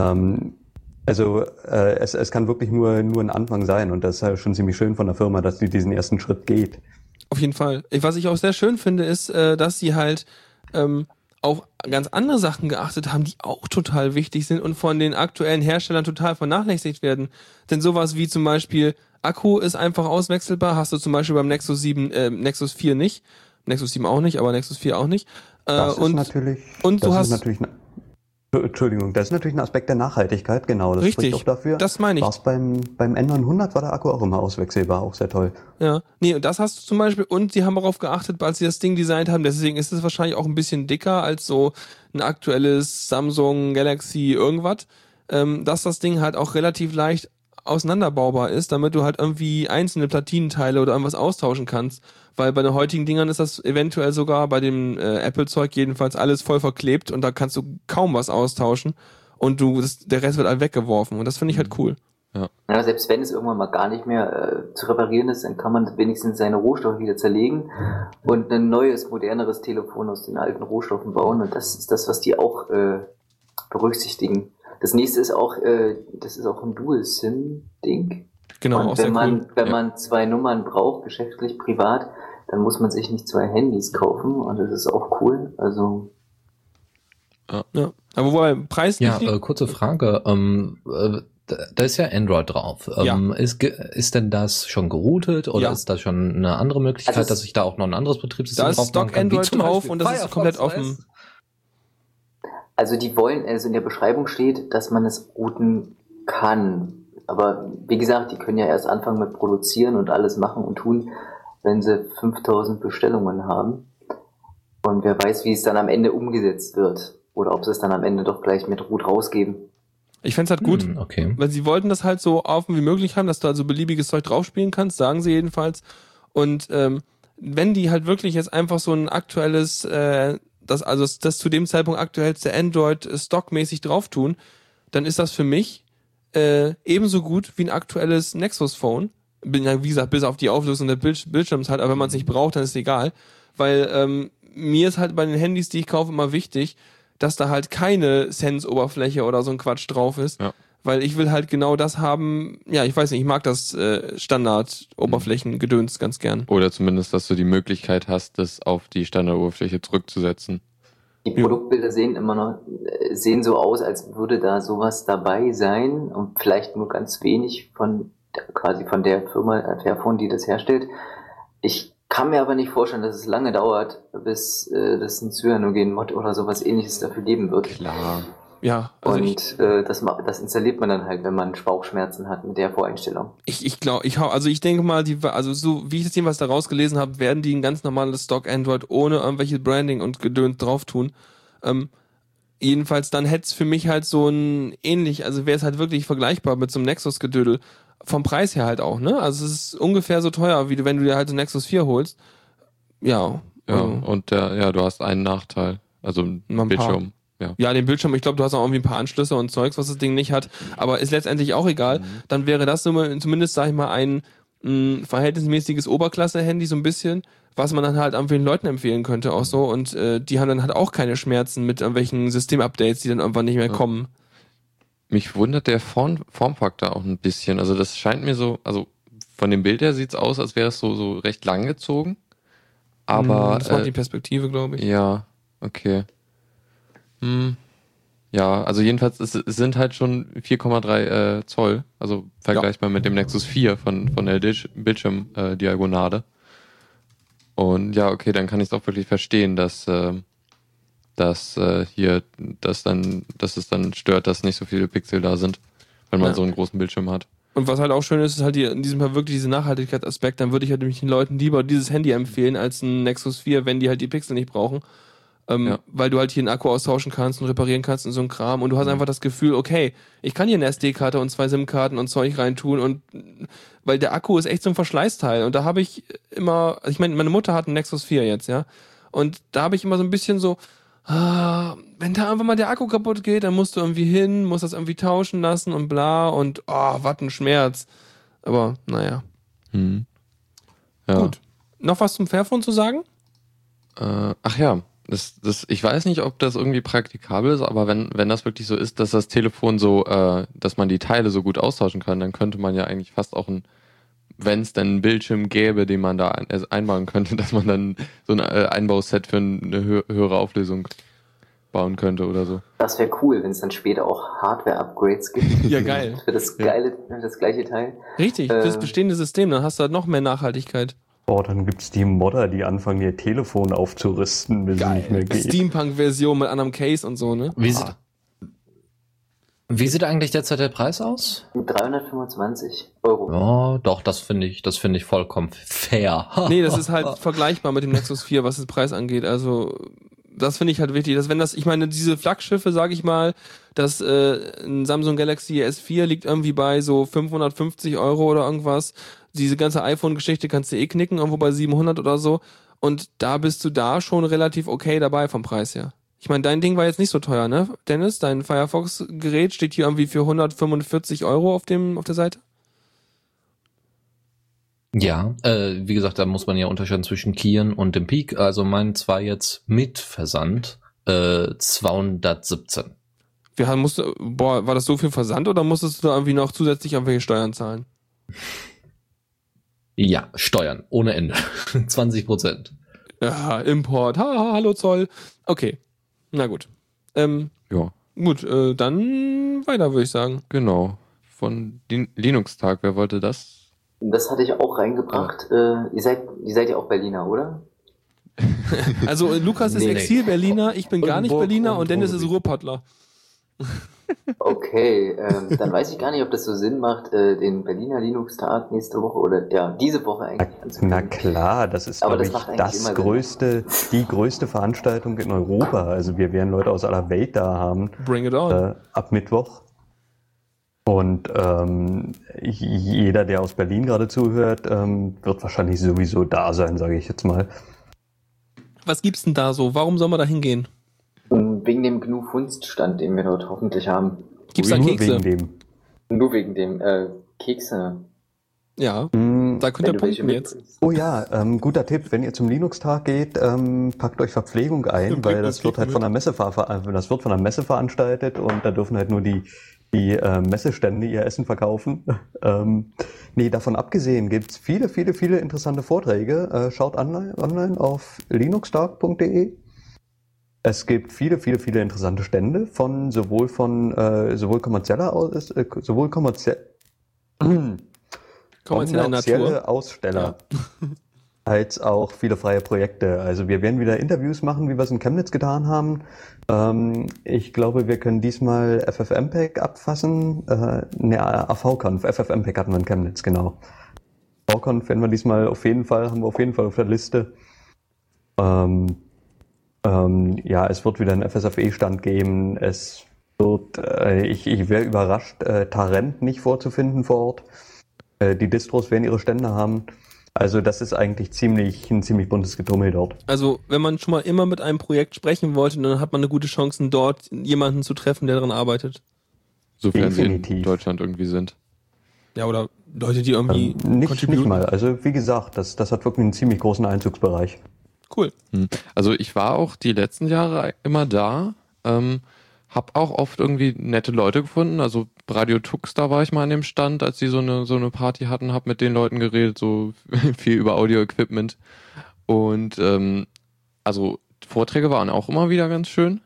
ähm, also äh, es, es kann wirklich nur, nur ein Anfang sein und das ist halt schon ziemlich schön von der Firma, dass die diesen ersten Schritt geht. Auf jeden Fall. Was ich auch sehr schön finde, ist, äh, dass sie halt ähm, auf ganz andere Sachen geachtet haben, die auch total wichtig sind und von den aktuellen Herstellern total vernachlässigt werden. Denn sowas wie zum Beispiel Akku ist einfach auswechselbar, hast du zum Beispiel beim Nexus 7, äh, Nexus 4 nicht, Nexus 7 auch nicht, aber Nexus 4 auch nicht. Äh, Das ist und natürlich, und das du ist hast- natürlich ein- Entschuldigung, das ist natürlich ein Aspekt der Nachhaltigkeit, genau. Das Richtig, spricht auch dafür. das meine ich. War's beim, beim N900 war der Akku auch immer auswechselbar, auch sehr toll. Ja, nee, und das hast du zum Beispiel, und sie haben darauf geachtet, als sie das Ding designt haben, deswegen ist es wahrscheinlich auch ein bisschen dicker als so ein aktuelles Samsung Galaxy irgendwas, ähm, dass das Ding halt auch relativ leicht auseinanderbaubar ist, damit du halt irgendwie einzelne Platinenteile oder irgendwas austauschen kannst. Weil bei den heutigen Dingern ist das eventuell sogar bei dem äh, Apple-Zeug jedenfalls alles voll verklebt und da kannst du kaum was austauschen und du, das, der Rest wird halt weggeworfen und das finde ich halt cool. Ja, selbst wenn es irgendwann mal gar nicht mehr äh, zu reparieren ist, dann kann man wenigstens seine Rohstoffe wieder zerlegen und ein neues, moderneres Telefon aus den alten Rohstoffen bauen. Und das ist das, was die auch äh, berücksichtigen. Das nächste ist auch, äh, das ist auch ein Dual-SIM-Ding. Genau, auch und sehr wenn man, cool. wenn Ja. man zwei Nummern braucht, geschäftlich, privat, dann muss man sich nicht zwei Handys kaufen und das ist auch cool. Also Ja. Aber wobei Preis Ja, äh, kurze Frage. Ähm, äh, da ist ja Android drauf. Ähm, ist, ge- ist denn das schon geroutet oder Ja. ist das schon eine andere Möglichkeit, Also dass ich da auch noch ein anderes Betriebssystem Da ist drauf Stock Android drauf und das ist Firefox komplett OS? offen. Also die wollen, also in der Beschreibung steht, dass man es routen kann. Aber wie gesagt, die können ja erst anfangen mit produzieren und alles machen und tun, wenn sie 5000 Bestellungen haben. Und wer weiß, wie es dann am Ende umgesetzt wird. Oder ob sie es dann am Ende doch gleich mit Root rausgeben. Ich fänd's halt gut, Hm, okay. weil sie wollten das halt so offen wie möglich haben, dass du also beliebiges Zeug draufspielen kannst, sagen sie jedenfalls. Und ähm, wenn die halt wirklich jetzt einfach so ein aktuelles, äh, das also das, zu dem Zeitpunkt aktuellste Android äh, stockmäßig drauf tun, dann ist das für mich äh, ebenso gut wie ein aktuelles Nexus Phone. Bin ja wie gesagt bis auf die Auflösung des Bild Bildschirms halt, aber wenn man es nicht braucht, dann ist es egal, weil ähm, mir ist halt bei den Handys, die ich kaufe, immer wichtig, dass da halt keine Sense-Oberfläche oder so ein Quatsch drauf ist. Ja. Weil ich will halt genau das haben. Ja, ich weiß nicht, ich mag das äh, Standard-Oberflächen-Gedöns ganz gern. Oder zumindest, dass du die Möglichkeit hast, das auf die Standardoberfläche zurückzusetzen. Die Produktbilder sehen immer noch, äh, sehen so aus, als würde da sowas dabei sein und vielleicht nur ganz wenig von, quasi von der Firma äh, Fairphone, die das herstellt. Ich kann mir aber nicht vorstellen, dass es lange dauert, bis äh, das ein Cyanogen-Mod oder sowas ähnliches dafür geben wird. Klar. Ja, also ich, Und äh, das, das installiert man dann halt, wenn man Bauchschmerzen hat mit der Voreinstellung. ich, ich glaube, ich hau, also ich denke mal, die, also so wie ich das jedenfalls da rausgelesen habe, werden die ein ganz normales Stock Android ohne irgendwelche Branding und Gedöns drauf tun. Ähm, jedenfalls dann hätte es für mich halt so ein ähnlich, also wäre es halt wirklich vergleichbar mit so einem Nexus-Gedödel. Vom Preis her halt auch, ne? Also es ist ungefähr so teuer, wie du, wenn du dir halt ein Nexus 4 holst. Ja. Ja, also- und der, ja, du hast einen Nachteil. Also ein. Bildschirm. Ja. Ja, den Bildschirm, ich glaube, du hast auch irgendwie ein paar Anschlüsse und Zeugs, was das Ding nicht hat, aber ist letztendlich auch egal. Dann wäre das zumindest, sag ich mal, ein mh, verhältnismäßiges Oberklasse-Handy, so ein bisschen, was man dann halt irgendwelchen Leuten empfehlen könnte, auch so. Und äh, die haben dann halt auch keine Schmerzen mit irgendwelchen Systemupdates, die dann irgendwann nicht mehr Ja. kommen. Mich wundert der Form, Formfaktor auch ein bisschen. Also das scheint mir so, also von dem Bild her sieht's aus, als wäre es so, so recht lang gezogen. Aber Hm, das macht äh, die Perspektive, glaube ich. Ja, okay. Hm. Ja, also jedenfalls, es, es sind halt schon 4,3 äh, Zoll, also vergleichbar mit dem Nexus 4 von, von der Bildschirmdiagonale. Äh. Und ja, okay, dann kann ich es auch wirklich verstehen, dass, äh, dass äh, hier, dass dann, dass es dann stört, dass nicht so viele Pixel da sind, wenn man Ja. so einen großen Bildschirm hat. Und was halt auch schön ist, ist halt die, in diesem Fall wirklich dieser Nachhaltigkeitsaspekt. Dann würde ich halt nämlich den Leuten lieber dieses Handy empfehlen als ein Nexus 4, wenn die halt die Pixel nicht brauchen. Ähm, Ja. Weil du halt hier einen Akku austauschen kannst und reparieren kannst und so ein Kram. Und du hast Mhm. einfach das Gefühl, okay, ich kann hier eine SD-Karte und zwei SIM-Karten und Zeug reintun. Und weil der Akku ist echt so ein Verschleißteil. Und da habe ich immer, also ich meine, meine Mutter hat einen Nexus 4 jetzt, ja. Und da habe ich immer so ein bisschen so, ah, wenn da einfach mal der Akku kaputt geht, dann musst du irgendwie hin, musst das irgendwie tauschen lassen und bla und oh, was ein Schmerz. Aber naja. Hm. Ja. Gut. Noch was zum Fairphone zu sagen? Äh, ach ja, das, das, ich weiß nicht, ob das irgendwie praktikabel ist, aber wenn, wenn das wirklich so ist, dass das Telefon so, äh, dass man die Teile so gut austauschen kann, dann könnte man ja eigentlich fast auch ein, wenn es dann einen Bildschirm gäbe, den man da ein, einbauen könnte, dass man dann so ein äh, Einbauset für eine hö höhere Auflösung bauen könnte oder so. Das wäre cool, wenn es dann später auch Hardware-Upgrades gibt. Ja, geil. Für das Ja. geile, für das gleiche Teil. Richtig, Äh. für das bestehende System, dann hast du halt noch mehr Nachhaltigkeit. Oh, dann gibt's die Modder, die anfangen, ihr Telefon aufzurüsten, bis es nicht mehr geht. Steampunk-Version mit anderem Case und so, ne? Wie sieht, wie sieht eigentlich derzeit der Preis aus? 325 Euro. Ja, doch, das finde ich, das finde ich vollkommen fair. Nee, das ist halt vergleichbar mit dem Nexus 4, was den Preis angeht. Also, das finde ich halt wichtig, dass wenn das, ich meine, diese Flaggschiffe, sage ich mal, dass äh, ein Samsung Galaxy S4 liegt irgendwie bei so 550 Euro oder irgendwas. Diese ganze iPhone-Geschichte kannst du eh knicken, irgendwo bei 700 oder so. Und da bist du da schon relativ okay dabei vom Preis her. Ich meine, dein Ding war jetzt nicht so teuer, ne? Dennis, dein Firefox-Gerät steht hier irgendwie für 145 Euro auf dem auf der Seite. Ja, äh, wie gesagt, da muss man ja unterscheiden zwischen Kieren und dem Peak. Also mein zwar jetzt mit Versand äh, 217. Wir haben, musste, boah, war das so viel Versand oder musstest du da irgendwie noch zusätzlich irgendwelche Steuern zahlen? Ja, Steuern ohne Ende. 20 Prozent. Ja, Import, ha, hallo Zoll. Okay, na gut. Ähm, Ja, gut, äh, dann weiter würde ich sagen. genau. Von Lin Linux-Tag, wer wollte das? Das hatte ich auch reingebracht. Äh, ihr seid, ihr seid ja auch Berliner, oder? Also äh, Lukas ist Nee, nee. Exil-Berliner, ich bin gar nicht Burg- Berliner und und Dennis ist. Ruhrpottler. Okay, ähm, dann weiß ich gar nicht, ob das so Sinn macht, äh, den Berliner Linux-Tag nächste Woche oder ja, diese Woche eigentlich Na anzukündigen. klar, das ist, Aber glaube das ich, das immer Sinn. größte, die größte Veranstaltung in Europa. Also wir werden Leute aus aller Welt da haben, Bring it on. äh, ab Mittwoch. Und ähm, jeder, der aus Berlin gerade zuhört, ähm, wird wahrscheinlich sowieso da sein, sage ich jetzt mal. Was gibt's denn da so? Warum soll man da hingehen? Wegen dem GNU Funst-Stand, den wir dort hoffentlich haben. Gibt's da Nur Kekse? wegen dem. Nur wegen dem äh, Kekse. Ja, Mm, da könnt ihr punkten jetzt. Oh ja, ähm, guter Tipp, wenn ihr zum Linux-Tag geht, ähm, packt euch Verpflegung ein, Bringt weil das das wird halt von der Messe ver das wird von der Messe veranstaltet und da dürfen halt nur die, die äh, Messestände ihr Essen verkaufen. ähm, nee, davon abgesehen gibt's viele, viele, viele interessante Vorträge. Äh, schaut online, online auf linuxdark.de. Es gibt viele, viele, viele interessante Stände von sowohl von äh, sowohl kommerzieller aus, äh, sowohl kommerzie Kommerzielle kommerzielle Natur. Aussteller als auch viele freie Projekte. Also wir werden wieder Interviews machen, wie wir es in Chemnitz getan haben. Ähm, ich glaube, wir können diesmal FFmpeg abfassen. Äh, ne, AVConf, FFmpeg hatten wir in Chemnitz, genau. AVConf werden wir diesmal auf jeden Fall, haben wir auf jeden Fall auf der Liste. Ähm, ähm, ja, es wird wieder einen FSFE-Stand geben. Es wird, äh, ich, ich wäre überrascht, äh, Tarent nicht vorzufinden vor Ort. Äh, die Distros werden ihre Stände haben. Also das ist eigentlich ziemlich ein ziemlich buntes Getummel dort. Also, wenn man schon mal immer mit einem Projekt sprechen wollte, dann hat man eine gute Chance, dort jemanden zu treffen, der daran arbeitet. Sofern sie in Definitiv. Deutschland irgendwie sind. Ja, oder Leute, die irgendwie Ähm, nicht, nicht mal. Also wie gesagt, das, das hat wirklich einen ziemlich großen Einzugsbereich. Cool. Hm. Also ich war auch die letzten Jahre immer da, ähm, hab auch oft irgendwie nette Leute gefunden. Also Radio Tux, da war ich mal an dem Stand, als die so eine so eine Party hatten, hab mit den Leuten geredet, so viel über Audio-Equipment. Und ähm, also Vorträge waren auch immer wieder ganz schön.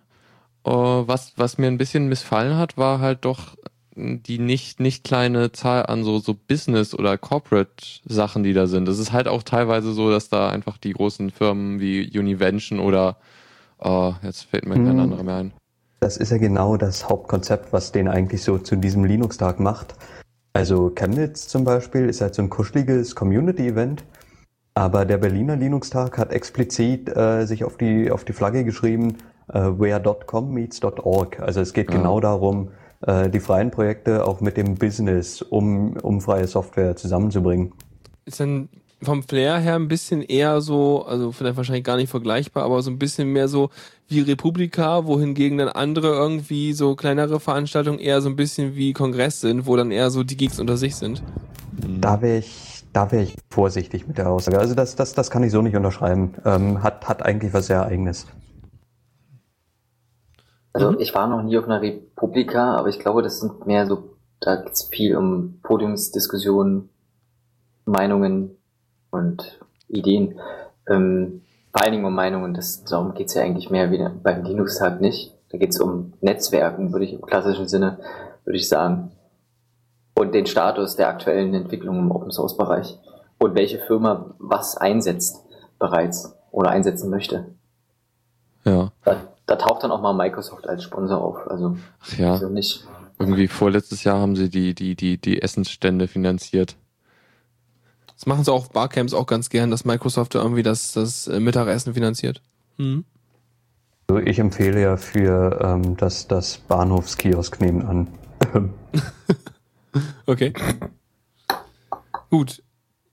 Äh, was, was mir ein bisschen missfallen hat, war halt doch die nicht, nicht kleine Zahl an so, so Business- oder Corporate-Sachen, die da sind. Es ist halt auch teilweise so, dass da einfach die großen Firmen wie Univention oder, oh, jetzt fällt mir kein Hm. anderer mehr ein. Das ist ja genau das Hauptkonzept, was den eigentlich so zu diesem Linux-Tag macht. Also Chemnitz zum Beispiel ist halt so ein kuscheliges Community-Event, aber der Berliner Linux-Tag hat explizit äh, sich auf die, auf die Flagge geschrieben, äh, where.com meets .org. Also es geht Ja. genau darum, äh, die freien Projekte auch mit dem Business, um, um freie Software zusammenzubringen. Ist dann vom Flair her ein bisschen eher so, also vielleicht wahrscheinlich gar nicht vergleichbar, aber so ein bisschen mehr so wie Republika, wohingegen dann andere irgendwie so kleinere Veranstaltungen eher so ein bisschen wie Kongress sind, wo dann eher so die Geeks unter sich sind. Da wäre ich, da wäre ich vorsichtig mit der Aussage. Also das, das, das kann ich so nicht unterschreiben. Ähm, hat, hat eigentlich was sehr eigenes. Also Mhm. ich war noch nie auf einer Republika, aber ich glaube, das sind mehr so, da geht's viel um Podiumsdiskussionen, Meinungen und Ideen. Ähm, vor allen Dingen um Meinungen, das, darum geht's ja eigentlich mehr wieder beim Linux-Tag nicht. Da geht's um Netzwerken, würde ich im klassischen Sinne, würde ich sagen. Und den Status der aktuellen Entwicklung im Open-Source-Bereich. Und welche Firma was einsetzt bereits oder einsetzen möchte. Ja. Da, taucht dann auch mal Microsoft als Sponsor auf. Also Ach ja, so nicht. irgendwie vorletztes Jahr haben sie die, die, die, die Essensstände finanziert. Das machen sie auch auf Barcamps auch ganz gern, dass Microsoft da irgendwie das, das äh, Mittagessen finanziert. Mhm. Also ich empfehle ja für ähm, das, das Bahnhofskiosk nebenan. Okay. Gut.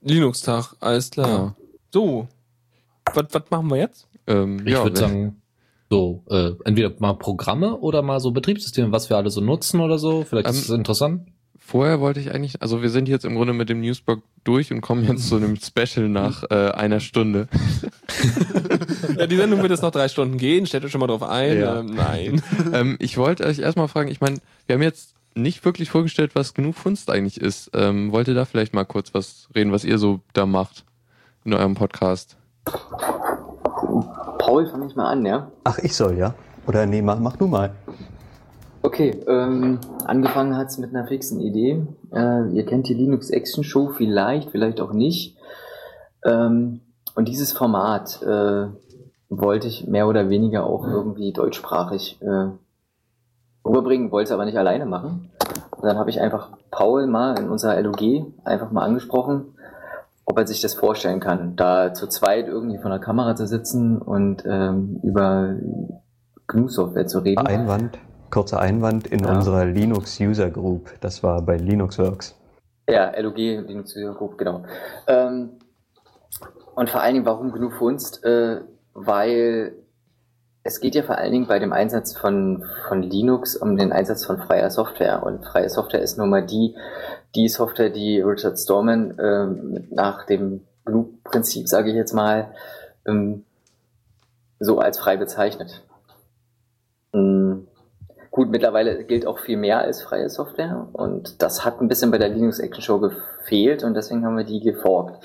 Linux-Tag, alles klar. Ja. So. Was was machen wir jetzt? Ähm, Ich ja, würde sagen, so, äh, entweder mal Programme oder mal so Betriebssysteme, was wir alle so nutzen oder so. Vielleicht ist Ähm, es interessant. Vorher wollte ich eigentlich, also wir sind jetzt im Grunde mit dem Newsblog durch und kommen jetzt zu einem Special nach äh, einer Stunde. Ja, die Sendung wird jetzt noch drei Stunden gehen. Stellt euch schon mal drauf ein. Ja. Ähm, nein. ähm, ich wollte euch erstmal fragen, ich meine, wir haben jetzt nicht wirklich vorgestellt, was GNU Funst eigentlich ist. Ähm, wollt ihr da vielleicht mal kurz was reden, was ihr so da macht in eurem Podcast? Paul, fang ich mal an, ja? Ach, ich soll, ja? Oder nee, mach, mach du mal. Okay, ähm, angefangen hat's mit einer fixen Idee. Äh, ihr kennt die Linux Action Show vielleicht, vielleicht auch nicht. Ähm, und dieses Format äh, wollte ich mehr oder weniger auch irgendwie deutschsprachig äh, rüberbringen, wollte es aber nicht alleine machen. Und dann habe ich einfach Paul mal in unserer LOG einfach mal angesprochen, ob er sich das vorstellen kann, da zu zweit irgendwie vor der Kamera zu sitzen und ähm, über GNU-Software zu reden. Einwand, kurzer Einwand in Ja. unserer Linux User Group. Das war bei Linuxworks. Ja, LOG, Linux User Group, genau. Ähm, und vor allen Dingen, warum GNU Funst? Äh, weil es geht ja vor allen Dingen bei dem Einsatz von, von Linux um den Einsatz von freier Software. Und freie Software ist nun mal die, die Software, die Richard Stallman ähm, nach dem GNU-Prinzip, sage ich jetzt mal, ähm, so als frei bezeichnet. Mm, Gut, mittlerweile gilt auch viel mehr als freie Software und das hat ein bisschen bei der Linux Action Show gefehlt und deswegen haben wir die geforkt.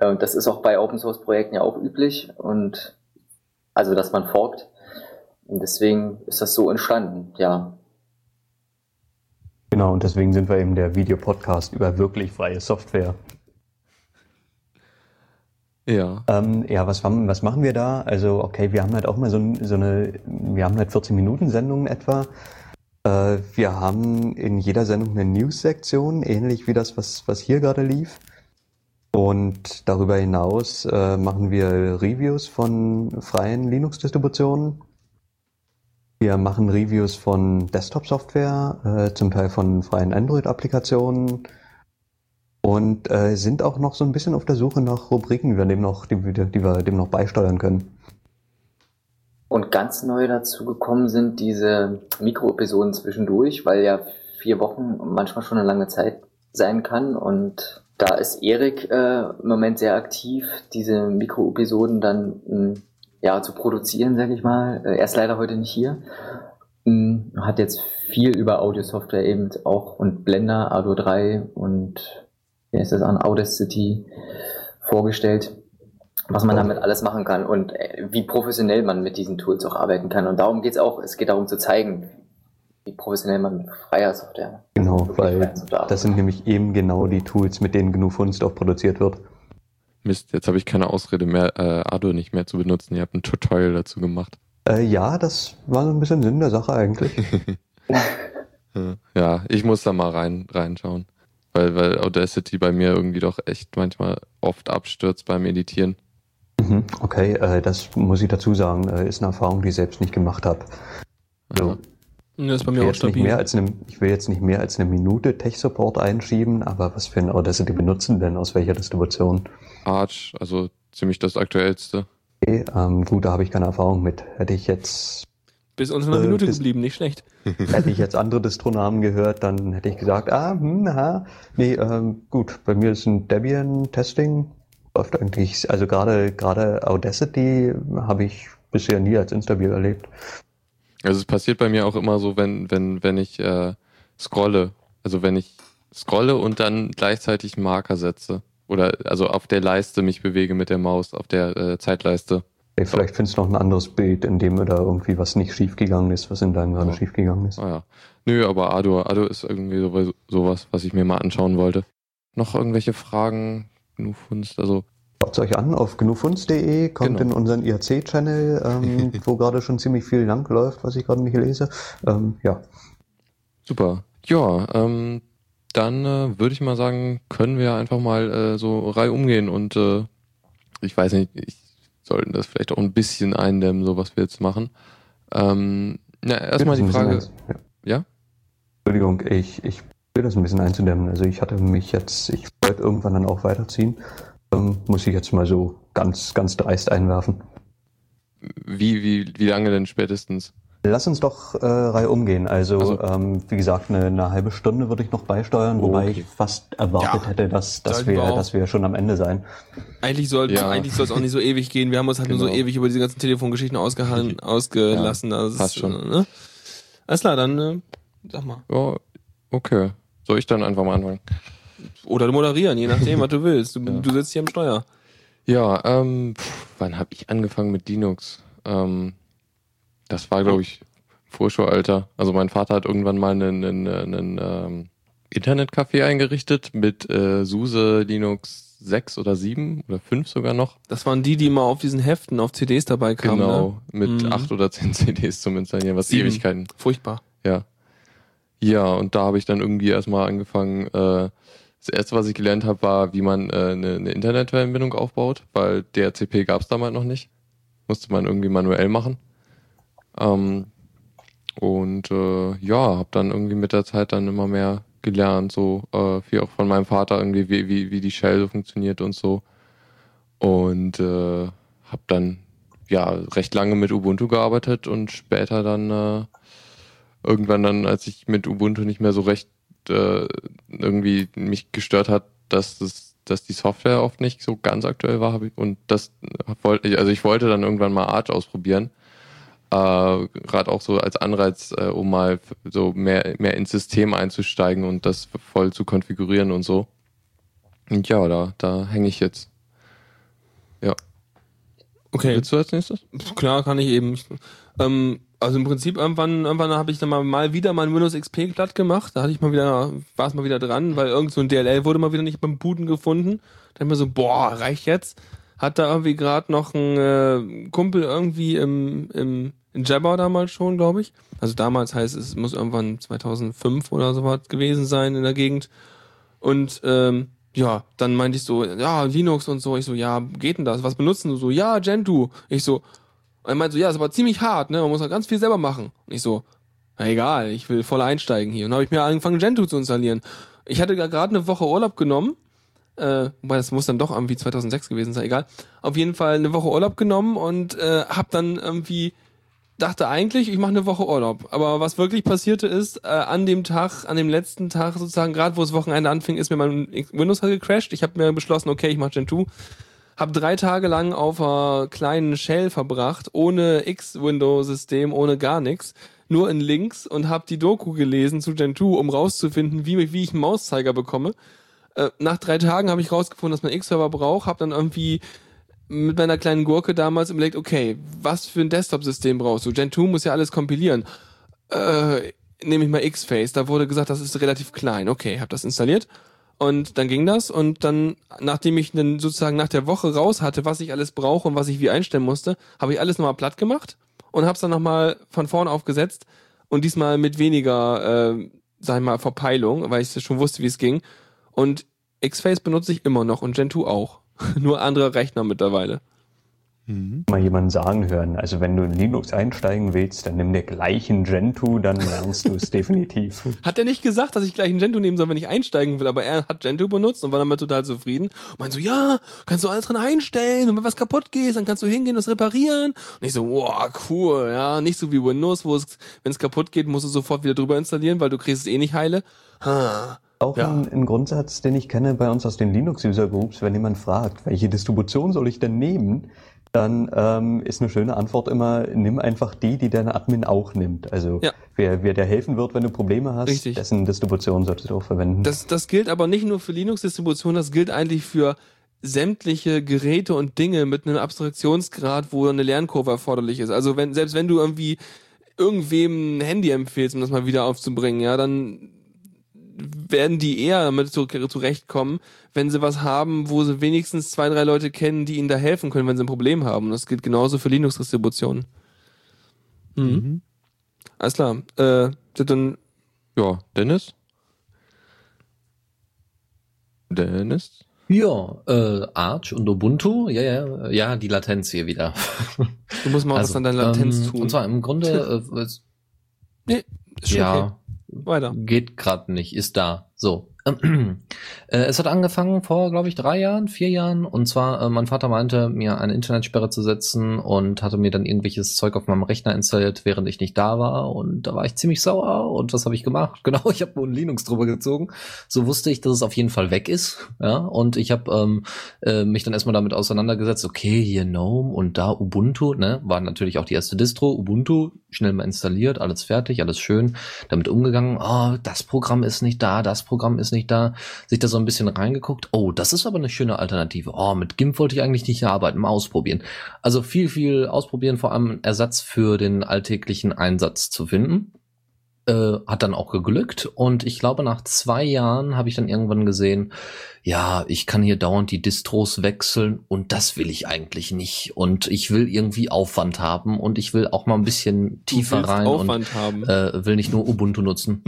Und das ist auch bei Open Source Projekten ja auch üblich und also, dass man forkt. Und deswegen ist das so entstanden, ja. Genau, und deswegen sind wir eben der Videopodcast über wirklich freie Software. Ja. Ähm, ja, was, haben- was machen wir da? Also, okay, wir haben halt auch mal so, so eine, wir haben halt 14 Minuten Sendungen etwa. Äh, wir haben in jeder Sendung eine News-Sektion, ähnlich wie das, was, was hier gerade lief. Und darüber hinaus äh, machen wir Reviews von freien Linux-Distributionen. Wir machen Reviews von Desktop-Software, äh, zum Teil von freien Android-Applikationen und äh, sind auch noch so ein bisschen auf der Suche nach Rubriken, die wir dem noch, die, die wir dem noch beisteuern können. Und ganz neu dazu gekommen sind diese Mikroepisoden zwischendurch, weil ja vier Wochen manchmal schon eine lange Zeit sein kann. Und da ist Erik äh, im Moment sehr aktiv, diese Mikroepisoden dann mh, ja zu produzieren, sage ich mal. Äh, er ist leider heute nicht hier. Mh, hat jetzt viel über Audio-Software eben auch und Blender, Ardo 3 und wie ist das an Audacity vorgestellt was man damit alles machen kann und äh, wie professionell man mit diesen Tools auch arbeiten kann. Und darum geht's auch. Es geht darum zu zeigen, wie professionell man mit freier Software. Genau, weil das sind nämlich eben genau die Tools, mit denen GNU Funst auch produziert wird. Mist, jetzt habe ich keine Ausrede mehr, äh, Ardo nicht mehr zu benutzen. Ihr habt ein Tutorial dazu gemacht. Äh, ja, das war so ein bisschen Sinn der Sache eigentlich. Ja. Ich muss da mal rein reinschauen. Weil, weil Audacity bei mir irgendwie doch echt manchmal oft abstürzt beim Editieren. Mhm, Okay, äh, das muss ich dazu sagen, äh, ist eine Erfahrung, die ich selbst nicht gemacht habe. Ja. Das ist bei Ich mir will, auch jetzt nicht stabil. mehr als eine, ich will jetzt nicht mehr als eine Minute Tech-Support einschieben, aber was für ein Audacity benutzen denn? Aus welcher Distribution? Arch, also ziemlich das aktuellste. Okay, ähm, gut, da habe ich keine Erfahrung mit. Hätte ich jetzt Bis unter einer Äh, Minute bis- geblieben, nicht schlecht. Hätte ich jetzt andere Distronamen gehört, dann hätte ich gesagt, ah, hm, aha. Nee, ähm, gut, bei mir ist ein Debian-Testing, läuft eigentlich, also gerade gerade Audacity habe ich bisher nie als instabil erlebt. Also es passiert bei mir auch immer so, wenn, wenn, wenn ich äh, scrolle. Also wenn ich scrolle und dann gleichzeitig einen Marker setze. Oder also auf der Leiste mich bewege mit der Maus, auf der äh, Zeitleiste. Ey, vielleicht findest du noch ein anderes Bild, in dem da irgendwie was nicht schiefgegangen ist, was in deinem gerade Ja. schiefgegangen ist. Ah ja. Nö, aber Ado, Ado ist irgendwie so, sowas, was ich mir mal anschauen wollte. Noch irgendwelche Fragen? GNU Funst, also Schaut euch an auf gnufunst.de, kommt Genau. in unseren IRC-Channel, ähm, wo gerade schon ziemlich viel lang läuft, was ich gerade nicht lese. Ähm, ja, super. Ja, ähm, dann äh, würde ich mal sagen, können wir einfach mal äh, so Reihe umgehen und äh, ich weiß nicht, ich sollten das vielleicht auch ein bisschen eindämmen, so was wir jetzt machen. Ähm, na, erstmal die Frage, ja. ja? Entschuldigung, ich, ich will das ein bisschen einzudämmen. Also ich hatte mich jetzt, ich wollte irgendwann dann auch weiterziehen. Ähm, muss ich jetzt mal so ganz, ganz dreist einwerfen. Wie, wie, wie lange denn spätestens? Lass uns doch äh, Reihe umgehen. Also, Also- ähm, wie gesagt, eine, eine halbe Stunde würde ich noch beisteuern, wobei Okay. ich fast erwartet Ja, hätte, dass, dass, wir, dass wir schon am Ende sein. Eigentlich soll Ja. eigentlich soll es auch nicht so ewig gehen. Wir haben uns halt nur so Genau. ewig über diese ganzen Telefongeschichten ausgehalten, ausgelassen. also passt ist, schon. äh, Ne? Alles klar, dann äh, sag mal. Ja, okay. Soll ich dann einfach mal anfangen? Oder moderieren, je nachdem, was du willst. Du, Ja. du sitzt hier am Steuer. Ja, ähm, pff, wann habe ich angefangen mit Linux? Ähm, das war, glaube ich, Vorschulalter. Also mein Vater hat irgendwann mal einen, einen, einen ähm, Internetcafé eingerichtet mit äh, SUSE Linux 6 oder 7 oder 5 sogar noch. Das waren die, die immer auf diesen Heften, auf CDs dabei kamen. genau, Ne? mit Mhm. 8 oder 10 CDs zum Installieren, was Sieben. Ewigkeiten. Furchtbar. Ja. Ja, und da habe ich dann irgendwie erstmal angefangen, äh, das erste, was ich gelernt habe, war, wie man äh, eine, eine Internetverbindung aufbaut, weil DHCP gab es damals noch nicht. Musste man irgendwie manuell machen. Ähm, und äh, ja, habe dann irgendwie mit der Zeit dann immer mehr gelernt, so äh, wie auch von meinem Vater irgendwie, wie, wie, wie die Shell so funktioniert und so. Und äh, habe dann ja recht lange mit Ubuntu gearbeitet und später dann äh, irgendwann dann, als ich mit Ubuntu nicht mehr so recht äh, irgendwie mich gestört hat, dass das, dass die Software oft nicht so ganz aktuell war, und das wollte ich, also ich wollte dann irgendwann mal Arch ausprobieren. Äh, Gerade auch so als Anreiz, äh, um mal so mehr, mehr ins System einzusteigen und das voll zu konfigurieren und so. Und ja, da, da hänge ich jetzt. Okay. Willst du als nächstes? Klar, kann ich eben. Ähm, also im Prinzip irgendwann, irgendwann habe ich dann mal, mal wieder mein Windows XP glatt gemacht. Da hatte ich mal wieder, war es mal wieder dran, weil irgend so ein DLL wurde mal wieder nicht beim Booten gefunden. Hab ich mir so, boah, reicht jetzt. Hat da irgendwie gerade noch ein äh, Kumpel irgendwie im, im in Jabber damals schon, glaube ich. Also damals heißt es, muss irgendwann 2005 oder so was gewesen sein in der Gegend. Und ähm, ja, dann meinte ich so, ja, Linux und so. Ich so, ja, geht denn das? Was benutzen du so? Ja, Gentoo. Ich so, er meinte so, ja, ist aber ziemlich hart, ne? Man muss halt ganz viel selber machen. Und ich so, na egal, ich will voll einsteigen hier. Und habe ich mir angefangen, Gentoo zu installieren. Ich hatte gerade eine Woche Urlaub genommen. Äh, wobei das muss dann doch irgendwie 2006 gewesen sein, egal. Auf jeden Fall eine Woche Urlaub genommen und äh, hab dann irgendwie dachte eigentlich, ich mache eine Woche Urlaub. Aber was wirklich passierte ist, äh, an dem Tag, an dem letzten Tag sozusagen, gerade wo das Wochenende anfing, ist mir mein Windows halt gecrashed. Ich habe mir beschlossen, okay, ich mache Gentoo. Hab drei Tage lang auf einer kleinen Shell verbracht, ohne X-Window-System, ohne gar nichts, nur in Links und hab die Doku gelesen zu Gentoo, um rauszufinden, wie, wie ich einen Mauszeiger bekomme. Äh, nach drei Tagen habe ich rausgefunden, dass man X-Server braucht, hab dann irgendwie mit meiner kleinen Gurke damals überlegt, okay, was für ein Desktop-System brauchst du? Gentoo muss ja alles kompilieren. Äh, nehme ich mal X-Face, da wurde gesagt, das ist relativ klein. Okay, hab das installiert und dann ging das und dann, nachdem ich dann sozusagen nach der Woche raus hatte, was ich alles brauche und was ich wie einstellen musste, habe ich alles nochmal platt gemacht und hab's dann nochmal von vorn aufgesetzt und diesmal mit weniger, äh, sag ich mal, Verpeilung, weil ich schon wusste, wie es ging. Und X-Face benutze ich immer noch und Gentoo auch. Nur andere Rechner mittlerweile. Mal jemanden sagen hören, also wenn du in Linux einsteigen willst, dann nimm dir gleich ein Gentoo, dann lernst du es definitiv. Hat er nicht gesagt, dass ich gleich ein Gentoo nehmen soll, wenn ich einsteigen will, aber er hat Gentoo benutzt und war damit total zufrieden. Und meinte so, ja, kannst du alles drin einstellen und wenn was kaputt geht, dann kannst du hingehen und es reparieren. Und ich so, wow, cool, ja, nicht so wie Windows, wo es, wenn es kaputt geht, musst du sofort wieder drüber installieren, weil du kriegst es eh nicht heile. Ha. Auch Ja. ein, ein Grundsatz, den ich kenne bei uns aus den Linux-User-Groups, wenn jemand fragt, welche Distribution soll ich denn nehmen, dann ähm, ist eine schöne Antwort immer, nimm einfach die, die dein Admin auch nimmt. Also Ja. wer, wer dir helfen wird, wenn du Probleme hast, Richtig. dessen Distribution solltest du auch verwenden. Das, das gilt aber nicht nur für Linux-Distributionen, das gilt eigentlich für sämtliche Geräte und Dinge mit einem Abstraktionsgrad, wo eine Lernkurve erforderlich ist. Also wenn, selbst wenn du irgendwie irgendwem ein Handy empfehlst, um das mal wieder aufzubringen, ja, dann werden die eher damit zu- zurechtkommen, wenn sie was haben, wo sie wenigstens zwei, drei Leute kennen, die ihnen da helfen können, wenn sie ein Problem haben. Das gilt genauso für Linux-Distributionen. Mhm. Alles klar. Äh, dann Ja, Dennis? Dennis? Ja, äh, Arch und Ubuntu, ja, ja, ja, die Latenz hier wieder. du musst mal was an deiner Latenz ähm, tun. Und zwar im Grunde, äh, Nee, ist schon okay. Weiter. geht gerade nicht, ist da. So. Äh, es hat angefangen vor, glaube ich, drei Jahren, vier Jahren. Und zwar, äh, mein Vater meinte, mir eine Internetsperre zu setzen und hatte mir dann irgendwelches Zeug auf meinem Rechner installiert, während ich nicht da war. Und da war ich ziemlich sauer. Und was habe ich gemacht? Genau, ich habe ein Linux drüber gezogen. So wusste ich, dass es auf jeden Fall weg ist. Ja, und ich habe ähm, äh, mich dann erstmal damit auseinandergesetzt, okay, hier GNOME und da Ubuntu, ne, war natürlich auch die erste Distro, Ubuntu, schnell mal installiert, alles fertig, alles schön, damit umgegangen, oh, das Programm ist nicht da, das Programm ist nicht da, sich da so ein bisschen reingeguckt, oh, das ist aber eine schöne Alternative, oh, mit GIMP wollte ich eigentlich nicht arbeiten, mal ausprobieren. Also viel, viel ausprobieren, vor allem Ersatz für den alltäglichen Einsatz zu finden äh, hat dann auch geglückt und ich glaube nach zwei Jahren habe ich dann irgendwann gesehen, ja, ich kann hier dauernd die Distros wechseln und das will ich eigentlich nicht und ich will irgendwie Aufwand haben und ich will auch mal ein bisschen tiefer rein Aufwand haben. und äh, will nicht nur Ubuntu nutzen.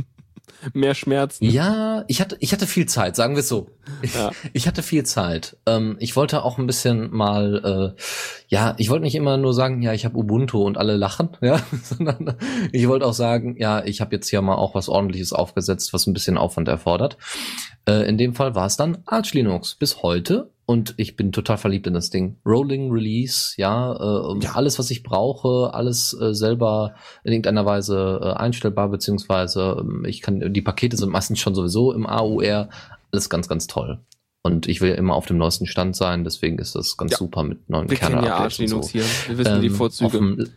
Mehr Schmerzen. Ja, ich hatte, ich hatte viel Zeit, sagen wir es so. Ja. Ich hatte viel Zeit. Ähm, ich wollte auch ein bisschen mal, äh, ja, ich wollte nicht immer nur sagen, ja, ich habe Ubuntu und alle lachen, ja, sondern ich wollte auch sagen, ja, ich habe jetzt hier mal auch was ordentliches aufgesetzt, was ein bisschen Aufwand erfordert. Äh, in dem Fall war es dann Arch Linux bis heute und ich bin total verliebt in das Ding. Rolling Release, ja, äh, Ja. alles, was ich brauche, alles äh, selber in irgendeiner Weise äh, einstellbar, beziehungsweise ähm, ich kann, die Pakete sind meistens schon sowieso im AUR, alles ganz, ganz toll. Und ich will immer auf dem neuesten Stand sein, deswegen ist das ganz Ja. super mit neuen Wir kennen ja Arch Linux so. hier. Wir wissen die Ähm, Vorzüge. auf dem-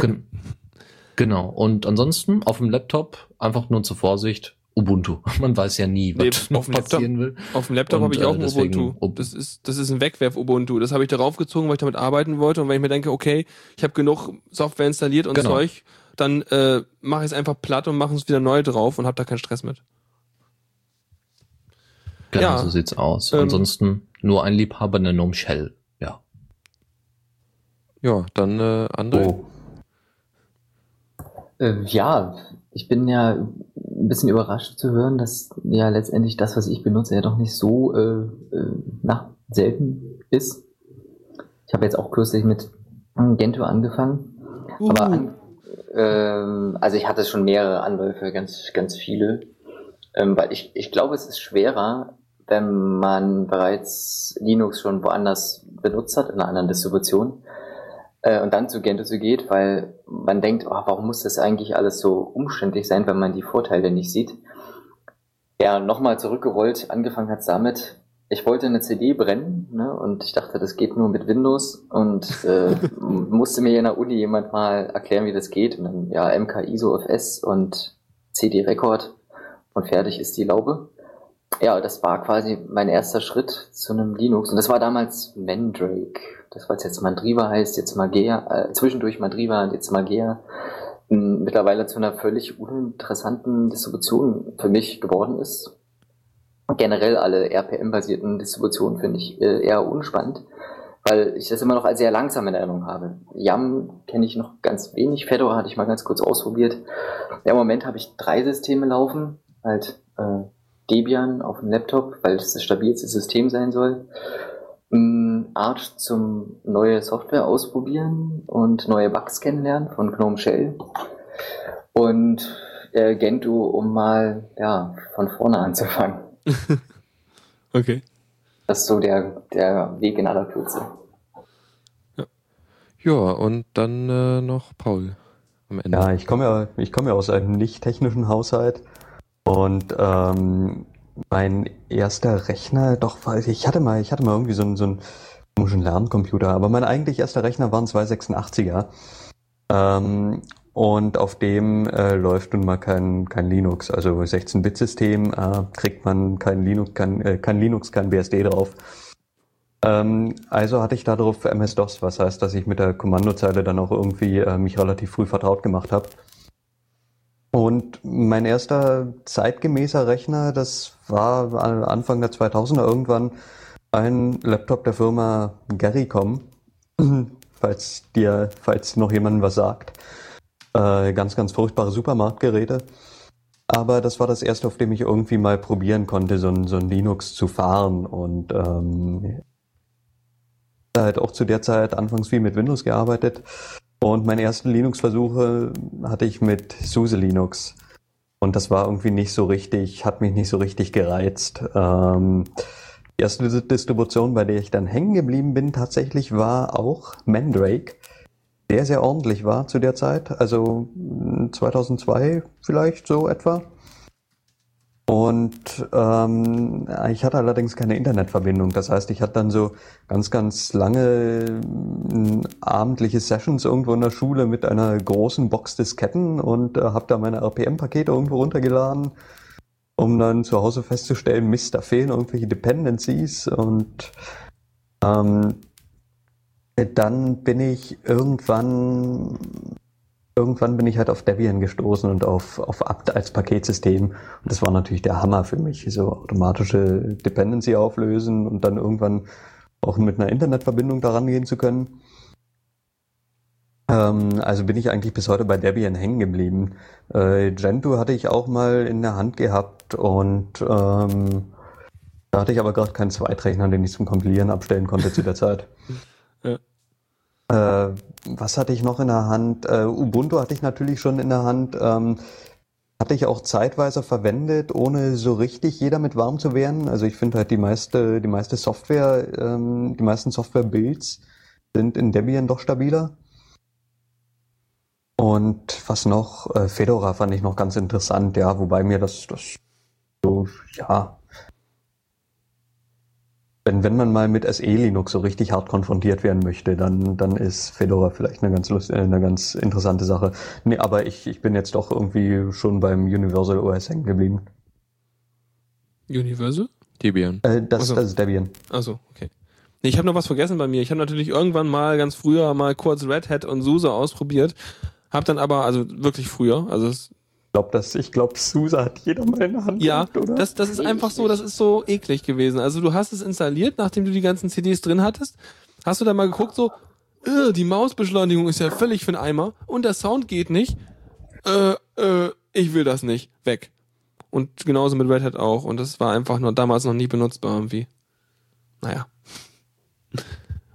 Gen genau. Und ansonsten auf dem Laptop einfach nur zur Vorsicht Ubuntu. Man weiß ja nie, was Nee, noch auf dem Laptop- passieren will. Auf dem Laptop habe ich auch äh, ein deswegen Ubuntu. Ub- Das ist, das ist ein Wegwerf-Ubuntu. Das habe ich darauf gezogen, weil ich damit arbeiten wollte. Und wenn ich mir denke, okay, ich habe genug Software installiert und Genau. Zeug, dann äh, mache ich es einfach platt und mache es wieder neu drauf und habe da keinen Stress mit. Genau, Ja. so sieht's aus. Ähm, Ansonsten nur ein Liebhaber der Gnome Shell. Ja. Ja, dann äh, André. Oh. Äh, ja, ich bin ja ein bisschen überrascht zu hören, dass ja letztendlich das, was ich benutze, ja doch nicht so äh, äh, na, selten ist. Ich habe jetzt auch kürzlich mit Gentoo angefangen. Aber an, ähm, also ich hatte schon mehrere Anläufe, ganz, ganz viele. Ähm, weil ich, ich glaube, es ist schwerer, wenn man bereits Linux schon woanders benutzt hat, in einer anderen Distribution, äh, und dann zu Gentoo zu geht, weil man denkt, oh, warum muss das eigentlich alles so umständlich sein, wenn man die Vorteile nicht sieht. Ja, nochmal zurückgerollt, angefangen hat damit, ich wollte eine CD brennen ne, und ich dachte, das geht nur mit Windows und äh, musste mir in der Uni jemand mal erklären, wie das geht. Und dann, ja, MK ISO auf S und CD-Record und fertig ist die Laube. Ja, das war quasi mein erster Schritt zu einem Linux. Und das war damals Mandrake. Das, was jetzt Mandriva heißt, jetzt Magea, äh, zwischendurch Mandriva und jetzt Magea. m, Mittlerweile zu einer völlig uninteressanten Distribution für mich geworden ist. Generell alle RPM-basierten Distributionen finde ich äh, eher unspannend, weil ich das immer noch als sehr langsam in Erinnerung habe. YAM kenne ich noch ganz wenig. Fedora hatte ich mal ganz kurz ausprobiert. Ja, im Moment habe ich drei Systeme laufen. Halt äh, Debian auf dem Laptop, weil das das stabilste System sein soll. Mm, Arch zum neue Software ausprobieren und neue Bugs kennenlernen von GNOME Shell. Und äh, Gentoo, um mal ja, von vorne anzufangen. Okay. Das ist so der, der Weg in aller Kürze. Ja, und dann äh, noch Paul am Ende. Ja, ich komme ja, ich komme ja aus einem nicht technischen Haushalt und ähm, mein erster Rechner, doch, ich hatte mal, ich hatte mal irgendwie so einen, so einen komischen Lerncomputer, aber mein eigentlich erster Rechner waren zwei 86er. Ähm, und auf dem äh, läuft nun mal kein, kein Linux, also 16-Bit-System, äh, kriegt man kein Linux, kein, äh, kein Linux, kein BSD drauf. Ähm, also hatte ich darauf MS-DOS, was heißt, dass ich mit der Kommandozeile dann auch irgendwie äh, mich relativ früh vertraut gemacht habe. Und mein erster zeitgemäßer Rechner, das war Anfang der 2000er irgendwann ein Laptop der Firma Garycom, falls dir, falls noch jemandem was sagt. Äh, ganz, ganz furchtbare Supermarktgeräte. Aber das war das erste, auf dem ich irgendwie mal probieren konnte, so ein, so ein Linux zu fahren. Und ähm, halt auch zu der Zeit anfangs viel mit Windows gearbeitet. Und meine ersten Linux-Versuche hatte ich mit SUSE Linux. Und das war irgendwie nicht so richtig, hat mich nicht so richtig gereizt. Ähm, die erste Distribution, bei der ich dann hängen geblieben bin, tatsächlich war auch Mandrake. Der sehr ordentlich war zu der Zeit, also 2002 vielleicht so etwa. Und ähm, ich hatte allerdings keine Internetverbindung. Das heißt, ich hatte dann so ganz, ganz lange äh, abendliche Sessions irgendwo in der Schule mit einer großen Box Disketten und äh, habe da meine RPM-Pakete irgendwo runtergeladen, um dann zu Hause festzustellen, Mist, da fehlen irgendwelche Dependencies und ähm, dann bin ich irgendwann irgendwann bin ich halt auf Debian gestoßen und auf, auf apt als Paketsystem. Und das war natürlich der Hammer für mich, so automatische Dependency auflösen und dann irgendwann auch mit einer Internetverbindung daran gehen zu können. Ähm, also bin ich eigentlich bis heute bei Debian hängen geblieben. Äh, Gentoo hatte ich auch mal in der Hand gehabt und ähm, da hatte ich aber gerade keinen Zweitrechner, den ich zum Kompilieren abstellen konnte zu der Zeit. Ja. Äh, was hatte ich noch in der Hand? Äh, Ubuntu hatte ich natürlich schon in der Hand. Ähm, hatte ich auch zeitweise verwendet, ohne so richtig jeder mit warm zu werden. Also ich finde halt die meiste, die meiste Software, ähm, die meisten Software-Builds sind in Debian doch stabiler. Und was noch? Äh, Fedora fand ich noch ganz interessant, ja, wobei mir das, das so, ja, Wenn, wenn man mal mit SE Linux so richtig hart konfrontiert werden möchte, dann, dann ist Fedora vielleicht eine ganz, lust, äh, eine ganz interessante Sache. Nee, aber ich, ich bin jetzt doch irgendwie schon beim Universal OS hängen geblieben. Universal? Debian. Äh, das, so. das ist Debian. Achso, okay. Nee, ich habe noch was vergessen bei mir. Ich habe natürlich irgendwann mal ganz früher mal kurz Red Hat und SUSE ausprobiert. Hab dann aber, also wirklich früher, also es, glaube, das, ich glaube, SUSE hat jeder mal in der Hand. ja, gehabt, oder? das, das ist einfach so, das ist so eklig gewesen. Also du hast es installiert, nachdem du die ganzen CDs drin hattest, hast du dann mal geguckt, so, äh, die Mausbeschleunigung ist ja völlig für den Eimer und der Sound geht nicht. Äh, äh, ich will das nicht. Weg. Und genauso mit Red Hat auch. Und das war einfach nur damals noch nie benutzbar irgendwie. Naja.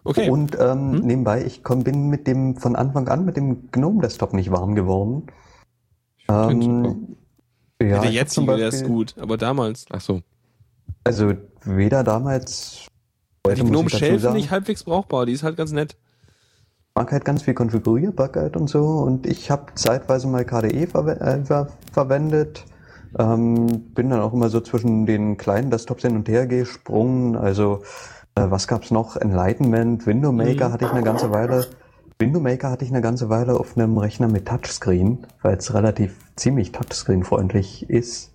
Okay. Und ähm, Hm? nebenbei, ich komm, bin mit dem von Anfang an mit dem GNOME Desktop nicht warm geworden. Ähm, ja, der ich hab jetzige, zum der ist Beispiel- gut, aber damals. Ach so. Also weder damals. heute Die Gnome ich Shell finde ich halbwegs brauchbar, die ist halt ganz nett. mag halt ganz viel Konfigurierbarkeit und so. Und ich habe zeitweise mal KDE verwe äh, ver verwendet. Ähm, bin dann auch immer so zwischen den kleinen Desktops hin und her gesprungen. Also äh, was gab's noch? Enlightenment, Window Maker Mhm. hatte ich eine ganze Weile. Window Maker hatte ich eine ganze Weile auf einem Rechner mit Touchscreen, weil es relativ ziemlich Touchscreen-freundlich ist.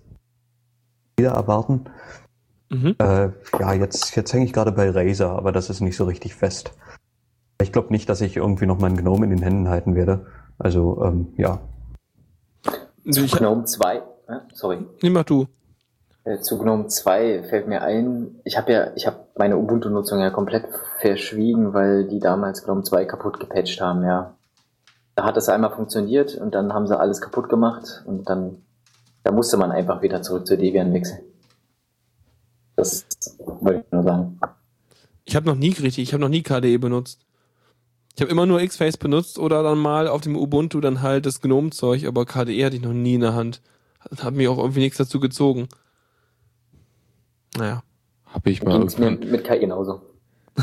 Wieder erwarten. Mhm. Äh, ja, jetzt, jetzt hänge ich gerade bei Razer, aber das ist nicht so richtig fest. Ich glaube nicht, dass ich irgendwie noch meinen Gnome in den Händen halten werde. Also, ähm, ja. Also GNOME 2, äh, sorry. nee, mach du. Äh, Zu GNOME 2 fällt mir ein, ich habe ja, ich habe meine Ubuntu-Nutzung ja komplett verschwiegen, weil die damals GNOME 2 kaputt gepatcht haben, ja. Da hat es einmal funktioniert und dann haben sie alles kaputt gemacht und dann, da musste man einfach wieder zurück zu Debian wechseln. Das wollte ich nur sagen. Ich habe noch nie richtig, ich habe noch nie KDE benutzt. Ich habe immer nur Xface benutzt oder dann mal auf dem Ubuntu dann halt das Gnome-Zeug, aber KDE hatte ich noch nie in der Hand. Hat mir auch irgendwie nichts dazu gezogen. Naja. Habe ich mal irgendwann. mit KI genauso.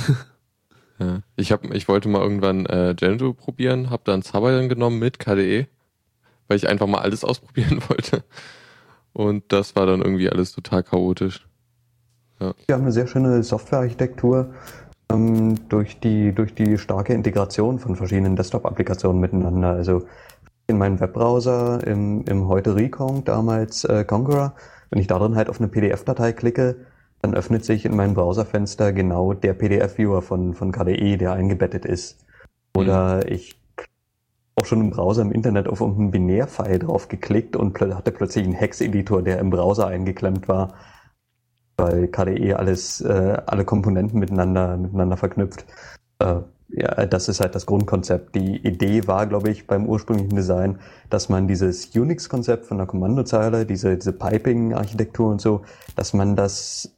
Ja. Ich hab, ich wollte mal irgendwann äh, Gentoo probieren, habe dann Zabayan genommen mit KDE, weil ich einfach mal alles ausprobieren wollte. Und das war dann irgendwie alles total chaotisch. Wir haben eine sehr schöne Softwarearchitektur ähm, durch, die, durch die starke Integration von verschiedenen Desktop-Applikationen miteinander. Also in meinem Webbrowser, im, im heute Recon, damals äh, Conqueror, wenn ich darin halt auf eine PDF-Datei klicke, dann öffnet sich in meinem Browserfenster genau der PDF-Viewer von, von KDE, der eingebettet ist. Oder ich auch schon im Browser im Internet auf irgendeinen Binärfile drauf geklickt und plö hatte plötzlich einen Hex-Editor, der im Browser eingeklemmt war, weil KDE alles, äh, alle Komponenten miteinander, miteinander verknüpft. Äh, ja, das ist halt das Grundkonzept. Die Idee war, glaube ich, beim ursprünglichen Design, dass man dieses Unix-Konzept von der Kommandozeile, diese, diese Piping-Architektur und so, dass man das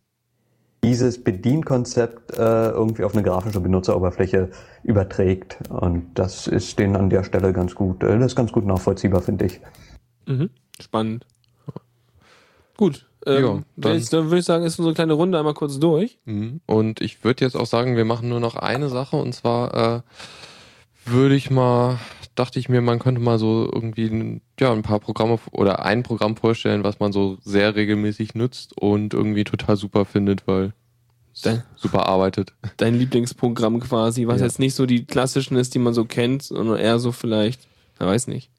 dieses Bedienkonzept äh, irgendwie auf eine grafische Benutzeroberfläche überträgt. Und das ist denen an der Stelle ganz gut, äh, das ist ganz gut nachvollziehbar, finde ich. Mhm. Spannend. Gut. Ähm, Ja, dann, dann- dann würde ich sagen, ist unsere kleine Runde einmal kurz durch. Mhm. Und ich würde jetzt auch sagen, wir machen nur noch eine Sache und zwar äh, würde ich mal, dachte ich mir, man könnte mal so irgendwie ein- ja, ein paar Programme oder ein Programm vorstellen, was man so sehr regelmäßig nutzt und irgendwie total super findet, weil Dann- super arbeitet. Dein Lieblingsprogramm quasi, was Ja. jetzt nicht so die klassischen ist, die man so kennt, sondern eher so vielleicht, er weiß nicht,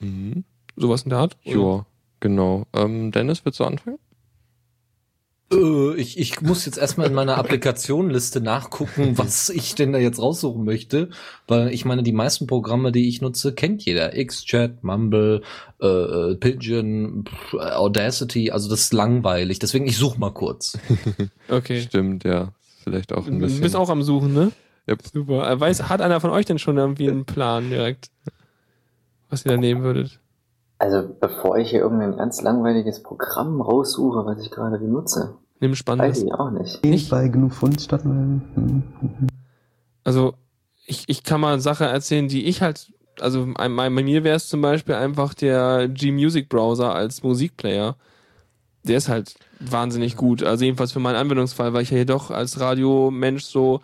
Mhm. sowas in der Art? Ja, genau. Ähm, Dennis, willst du anfangen? Äh, ich, ich muss jetzt erstmal in meiner Applikationenliste nachgucken, was ich denn da jetzt raussuchen möchte, weil ich meine, die meisten Programme, die ich nutze, kennt jeder. XChat, Mumble, äh, äh, Pigeon, Audacity, also das ist langweilig. Deswegen, ich suche mal kurz. Okay. Stimmt, ja. Vielleicht auch ein Du bisschen. bist auch am Suchen, ne? Yep. Super. Äh, Weiß, hat einer von euch denn schon irgendwie einen Plan direkt, was ihr da nehmen würdet? Also bevor ich hier irgendein ganz langweiliges Programm raussuche, was ich gerade benutze, Nimm weiß Spannendes. ich auch nicht. Nicht? Bei GNU Funst hm, Also, ich, ich kann mal eine Sache erzählen, die ich halt, also bei mir wäre es zum Beispiel einfach der G-Music Browser als Musikplayer. Der ist halt wahnsinnig gut. Also jedenfalls für meinen Anwendungsfall, weil ich ja hier doch als Radiomensch so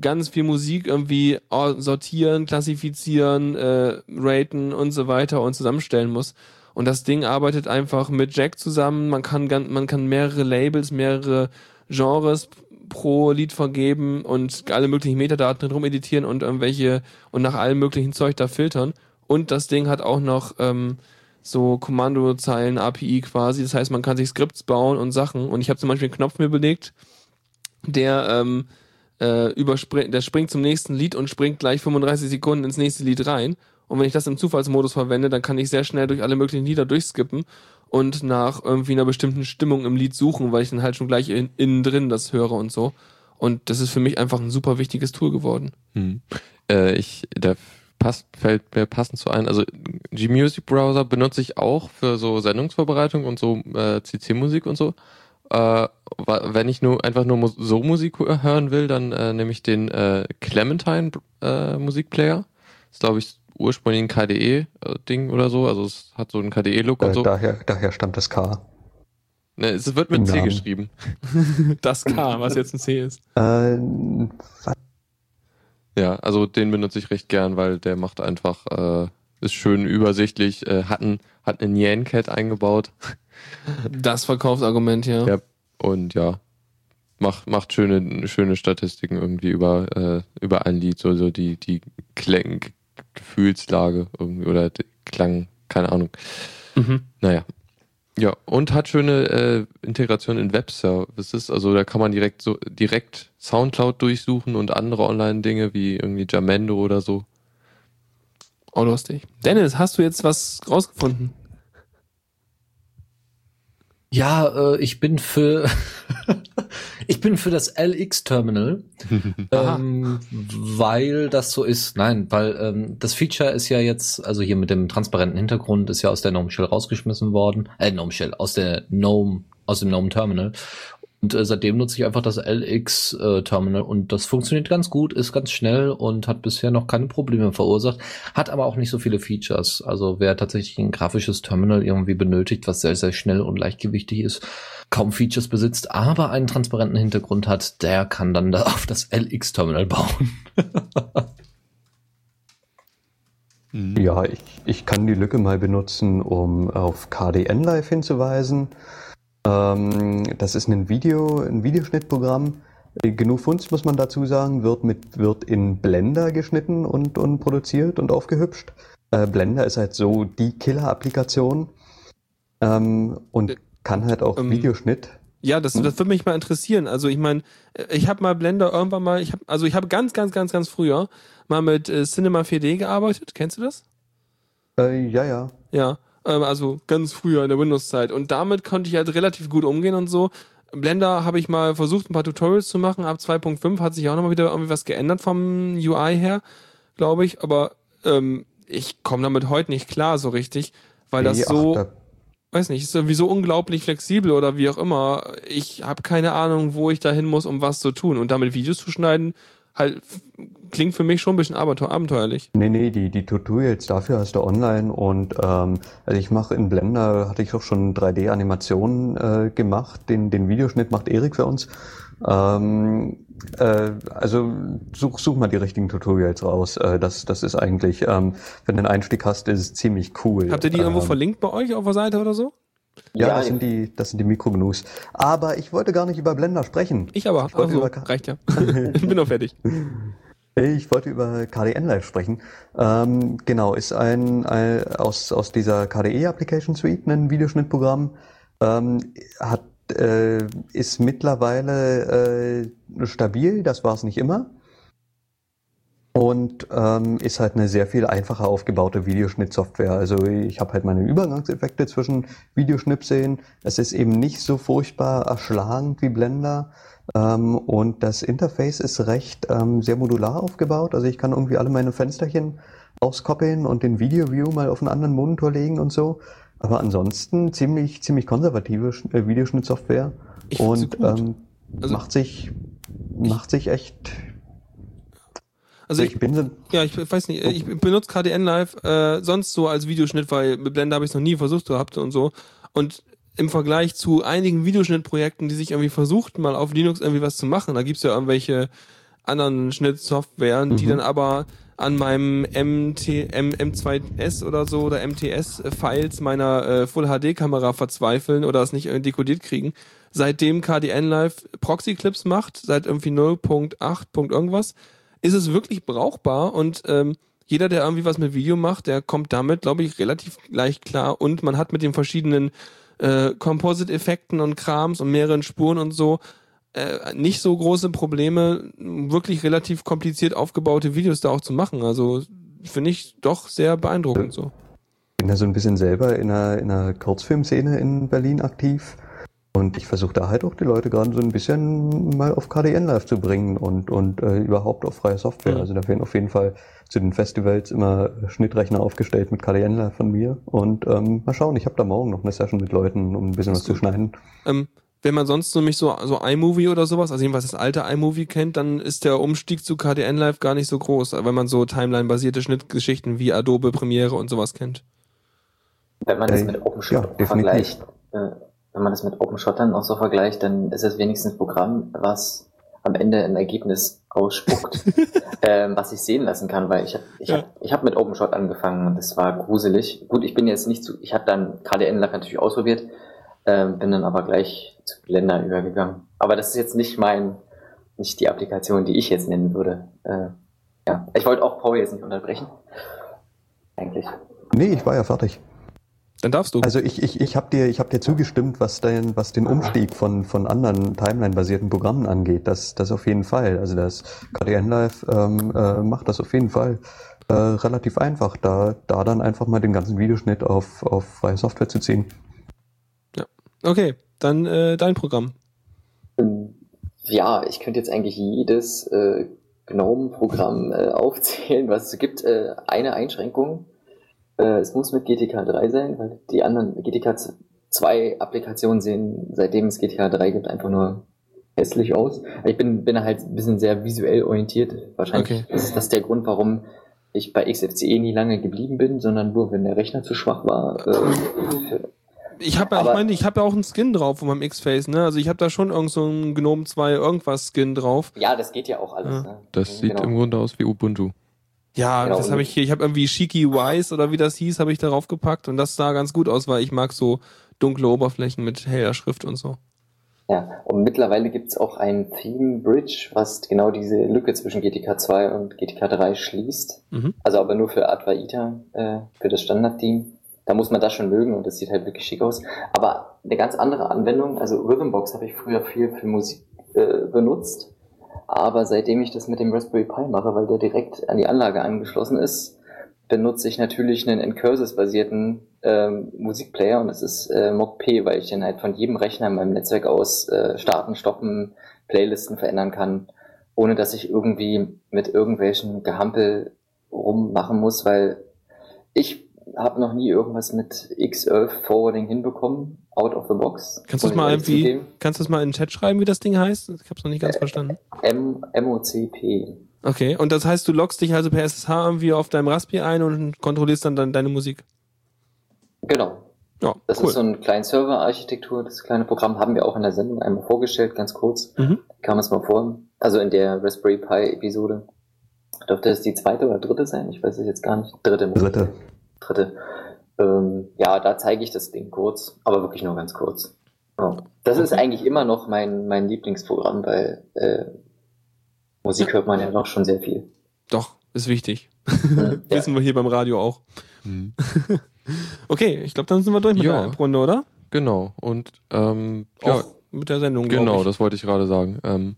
ganz viel Musik irgendwie or- sortieren, klassifizieren, äh, raten und so weiter und zusammenstellen muss. Und das Ding arbeitet einfach mit Jack zusammen. Man kann, gan- man kann mehrere Labels, mehrere Genres pro Lied vergeben und alle möglichen Metadaten drum editieren und irgendwelche und nach allem möglichen Zeug da filtern. Und das Ding hat auch noch ähm, so Kommandozeilen API quasi. Das heißt, man kann sich Skripts bauen und Sachen. Und ich habe zum Beispiel einen Knopf mir belegt, der ähm, äh, überspringt, der springt zum nächsten Lied und springt gleich 35 Sekunden ins nächste Lied rein. Und wenn ich das im Zufallsmodus verwende, dann kann ich sehr schnell durch alle möglichen Lieder durchskippen und nach irgendwie einer bestimmten Stimmung im Lied suchen, weil ich dann halt schon gleich in, innen drin das höre und so. Und das ist für mich einfach ein super wichtiges Tool geworden. Hm. Äh, ich, da passt, fällt mir passend zu ein. Also G-Music Browser benutze ich auch für so Sendungsvorbereitung und so äh, CC-Musik und so. Äh, wenn ich nur einfach nur so Musik hören will, dann äh, nehme ich den äh, Clementine äh, Musikplayer. Das ist glaube ich ursprünglich ein KDE-Ding oder so. Also es hat so einen KDE-Look Äh, und so. daher, daher stammt das K. Ne, es wird mit Im C Namen. geschrieben. Das K, was jetzt ein C ist. Äh, Ja, also den benutze ich recht gern, weil der macht einfach, äh, ist schön übersichtlich, äh, hat, ein, hat einen Nyan-Cat eingebaut Das Verkaufsargument, ja. Ja. und ja, macht, macht schöne, schöne Statistiken irgendwie über, äh, über ein Lied, so, so die, die Klang, Gefühlslage irgendwie oder Klang, keine Ahnung. Mhm. Naja. Ja, und hat schöne äh, Integration in Web-Services. Also da kann man direkt so direkt Soundcloud durchsuchen und andere Online-Dinge wie irgendwie Jamendo oder so. Oh, lustig. Dennis, hast du jetzt was rausgefunden? Ja, äh, ich bin für ich bin für das LX-Terminal, ähm, weil das so ist. Nein, weil ähm, das Feature ist ja jetzt, also hier mit dem transparenten Hintergrund, ist ja aus der GNOME Shell rausgeschmissen worden. Äh, GNOME Shell, aus der GNOME, aus dem GNOME Terminal. Und äh, seitdem nutze ich einfach das LX-Terminal und das funktioniert ganz gut, ist ganz schnell und hat bisher noch keine Probleme verursacht, hat aber auch nicht so viele Features. Also wer tatsächlich ein grafisches Terminal irgendwie benötigt, was sehr, sehr schnell und leichtgewichtig ist, kaum Features besitzt, aber einen transparenten Hintergrund hat, der kann dann da auf das LX-Terminal bauen. Ja, ich, ich kann die Lücke mal benutzen, um auf KDN Live hinzuweisen. Ähm, das ist ein Video, ein Videoschnittprogramm. Äh, GNU Funds, muss man dazu sagen, wird mit, wird in Blender geschnitten und, und produziert und aufgehübscht. Äh, Blender ist halt so die Killer-Applikation. Ähm, und kann halt auch ähm, Videoschnitt. Ja, das, das würde mich mal interessieren. Also ich meine, ich habe mal Blender irgendwann mal, ich habe, also ich habe ganz, ganz, ganz, ganz früher mal mit äh, Cinema 4D gearbeitet. Kennst du das? Äh, ja, ja. Ja, also ganz früher in der Windows-Zeit. Und damit konnte ich halt relativ gut umgehen und so. Blender habe ich mal versucht, ein paar Tutorials zu machen. Ab 2.5 hat sich auch nochmal wieder irgendwie was geändert vom UI her, glaube ich. Aber ähm, ich komme damit heute nicht klar so richtig, weil das so, weiß nicht, ist sowieso unglaublich flexibel oder wie auch immer. Ich habe keine Ahnung, wo ich da hin muss, um was zu tun. Und damit Videos zu schneiden, halt klingt für mich schon ein bisschen abenteu abenteuerlich. Nee, nee, die, die Tutorials dafür hast du online und ähm, also ich mache in Blender, hatte ich auch schon 3D-Animationen äh, gemacht, den, den Videoschnitt macht Erik für uns. Ähm, äh, also such, such mal die richtigen Tutorials raus. Äh, das, das ist eigentlich, ähm, wenn du einen Einstieg hast, ist es ziemlich cool. Habt ihr die irgendwo ähm, verlinkt bei euch auf der Seite oder so? Ja, Ja, das sind die, das sind die Mikrognus. Aber ich wollte gar nicht über Blender sprechen. Ich aber. Ich wollte Ach so, über- reicht ja. ich bin doch fertig. Ich wollte über KDN Live sprechen. Ähm, genau, ist ein, ein aus, aus dieser KDE Application Suite ein Videoschnittprogramm. Ähm, hat, äh, ist mittlerweile äh, stabil, das war es nicht immer. Und ähm, ist halt eine sehr viel einfacher aufgebaute Videoschnittsoftware. Also ich habe halt meine Übergangseffekte zwischen Videoschnipseln. Es ist eben nicht so furchtbar erschlagend wie Blender. Ähm, und das Interface ist recht ähm, sehr modular aufgebaut. Also ich kann irgendwie alle meine Fensterchen auskoppeln und den Video View mal auf einen anderen Monitor legen und so. Aber ansonsten ziemlich, ziemlich konservative äh, Videoschnittsoftware. Ich und ähm, Also- macht sich, macht sich echt. Also ich, ich bin so, ja, ich weiß nicht, ich benutze KDN Live äh, sonst so als Videoschnitt, weil mit Blender habe ich es noch nie versucht gehabt und so. Und im Vergleich zu einigen Videoschnittprojekten, die sich irgendwie versuchten, mal auf Linux irgendwie was zu machen, da gibt's ja irgendwelche anderen Schnittsoftwaren, die Mhm. dann aber an meinem MT, M, M2S oder so oder MTS-Files meiner äh, Full-HD-Kamera verzweifeln oder es nicht irgendwie dekodiert kriegen. Seitdem KDN Live Proxy-Clips macht, seit irgendwie 0.8. irgendwas, ist es wirklich brauchbar und ähm, jeder, der irgendwie was mit Video macht, der kommt damit, glaube ich, relativ leicht klar und man hat mit den verschiedenen äh, Composite-Effekten und Krams und mehreren Spuren und so äh, nicht so große Probleme, wirklich relativ kompliziert aufgebaute Videos da auch zu machen. Also finde ich doch sehr beeindruckend so. Ich bin da so ein bisschen selber in einer, in einer Kurzfilmszene in Berlin aktiv. Und ich versuche da halt auch die Leute gerade so ein bisschen mal auf KDN Live zu bringen und, und äh, überhaupt auf freie Software. Mhm. Also da werden auf jeden Fall zu den Festivals immer Schnittrechner aufgestellt mit KDN Live von mir. Und ähm, mal schauen, ich habe da morgen noch eine Session mit Leuten, um ein bisschen Das was zu schneiden. Ähm, wenn man sonst nämlich so, so iMovie oder sowas, also jedenfalls das alte iMovie kennt, dann ist der Umstieg zu KDN Live gar nicht so groß, wenn man so Timeline-basierte Schnittgeschichten wie Adobe Premiere und sowas kennt. Wenn man das Äh, mit ja, OpenShot definitiv. vergleicht, äh, wenn man das mit OpenShot dann auch so vergleicht, dann ist es wenigstens ein Programm, was am Ende ein Ergebnis ausspuckt, ähm, was ich sehen lassen kann, weil ich habe ich Ja. hab, ich hab mit OpenShot angefangen und das war gruselig. Gut, ich bin jetzt nicht zu, ich habe dann KDN Live natürlich ausprobiert, ähm, bin dann aber gleich zu Blender übergegangen. Aber das ist jetzt nicht mein, nicht die Applikation, die ich jetzt nennen würde. Äh, ja, ich wollte auch Paul jetzt nicht unterbrechen. Eigentlich. Nee, ich war ja fertig. Dann darfst du. Also ich, ich, ich habe dir, ich hab dir zugestimmt, was, den, was den Umstieg von, von anderen Timeline-basierten Programmen angeht. Das, das auf jeden Fall. Also das KDN Live ähm, äh, macht das auf jeden Fall äh, relativ einfach, da, da dann einfach mal den ganzen Videoschnitt auf, auf freie Software zu ziehen. Okay, dann äh, dein Programm. Ähm, Ja, ich könnte jetzt eigentlich jedes äh, GNOME-Programm äh, aufzählen, was es gibt. Äh, eine Einschränkung, äh, es muss mit GTK 3 sein, weil die anderen GTK 2 Applikationen sehen, seitdem es GTK 3 gibt, einfach nur hässlich aus. Ich bin, bin halt ein bisschen sehr visuell orientiert. Wahrscheinlich Okay. ist das der Grund, warum ich bei XFCE nie lange geblieben bin, sondern nur, wenn der Rechner zu schwach war. Äh, Ich habe ja, ich meine, ich habe ja auch einen Skin drauf von meinem X-Face, ne? Also ich habe da schon irgend so einen Gnome 2 irgendwas Skin drauf. ja, das geht ja auch alles. Ja. Ne? Das sieht Genau. im Grunde aus wie Ubuntu. Ja, Genau, das habe ich hier. Ich habe irgendwie Shiki Wise oder wie das hieß, habe ich darauf gepackt und das sah ganz gut aus, weil ich mag so dunkle Oberflächen mit heller Schrift und so. Ja, und mittlerweile gibt's auch ein Theme Bridge, was genau diese Lücke zwischen GTK 2 und GTK 3 schließt. Mhm. Also aber nur für Advaita, äh, für das Standard-Theme. Da muss man das schon mögen und das sieht halt wirklich schick aus. Aber eine ganz andere Anwendung, also Rhythmbox habe ich früher viel für Musik äh, benutzt. Aber seitdem ich das mit dem Raspberry Pi mache, weil der direkt an die Anlage angeschlossen ist, benutze ich natürlich einen Incursus-basierten ähm, Musikplayer und das ist äh, MOCP, weil ich den halt von jedem Rechner in meinem Netzwerk aus äh, starten, stoppen, Playlisten verändern kann, ohne dass ich irgendwie mit irgendwelchen Gehampel rummachen muss, weil ich habe noch nie irgendwas mit X11 Forwarding hinbekommen, out of the box. Kannst du das mal irgendwie, kannst du das mal in den Chat schreiben, wie das Ding heißt? Ich habe es noch nicht ganz verstanden. M MOCP. Okay, und das heißt, du loggst dich also per SSH irgendwie auf deinem Raspi ein und kontrollierst dann, dann deine Musik. Genau. Ja, Das cool. ist so eine kleine Server-Architektur. Das kleine Programm haben wir auch in der Sendung einmal vorgestellt, ganz kurz. Mhm. Kam es mal vor. Also in der Raspberry Pi-Episode. Dürfte es die zweite oder dritte sein? Ich weiß es jetzt gar nicht. Dritte. Dritte. Dritte. Ähm, ja, da zeige ich das Ding kurz, aber wirklich nur ganz kurz. Ja. Das ist eigentlich immer noch mein, mein Lieblingsprogramm, weil äh, Musik hört man ja doch schon sehr viel. Doch, ist wichtig. ja. Wissen wir hier beim Radio auch. Okay, ich glaube, dann sind wir durch mit Ja. der Runde, oder? Genau. Und ähm, ja, Auch mit der Sendung. genau, ich. das wollte ich gerade sagen. Ähm,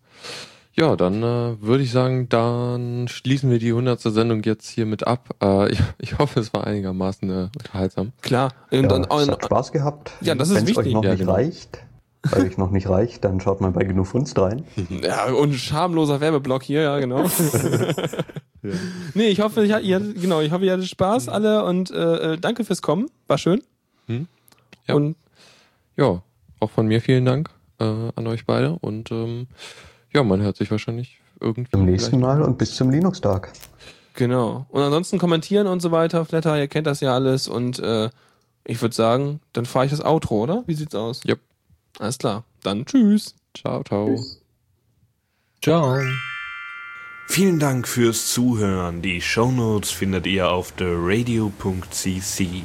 ja, dann äh, würde ich sagen, dann schließen wir die 100. Sendung jetzt hiermit ab. Äh, ich, ich hoffe, es war einigermaßen äh, unterhaltsam. Klar. Und, Ja, dann, es hat Spaß gehabt. Ja, das ist Wenn es euch wichtig. noch Ja, nicht genau. reicht, weil euch noch nicht reicht, dann schaut mal bei Genug Funst rein. ja, und schamloser Werbeblock hier, ja, genau. Nee, ich hoffe, ich, ihr, hattet- genau, ich hoffe, ihr hattet Spaß alle und äh, äh, danke fürs Kommen. War schön. Hm? Ja. Und Ja, auch von mir vielen Dank äh, an euch beide. Und ähm, ja, man hört sich wahrscheinlich irgendwie. Zum nächsten Mal und bis zum Linux-Tag. genau. Und ansonsten kommentieren und so weiter. Flatter, ihr kennt das ja alles. Und äh, ich würde sagen, dann fahre ich das Outro, oder? Wie sieht's aus? Yep. Alles klar. Dann tschüss. Ciao, ciao. Tschüss. Ciao. Vielen Dank fürs Zuhören. Die Shownotes findet ihr auf theradio.cc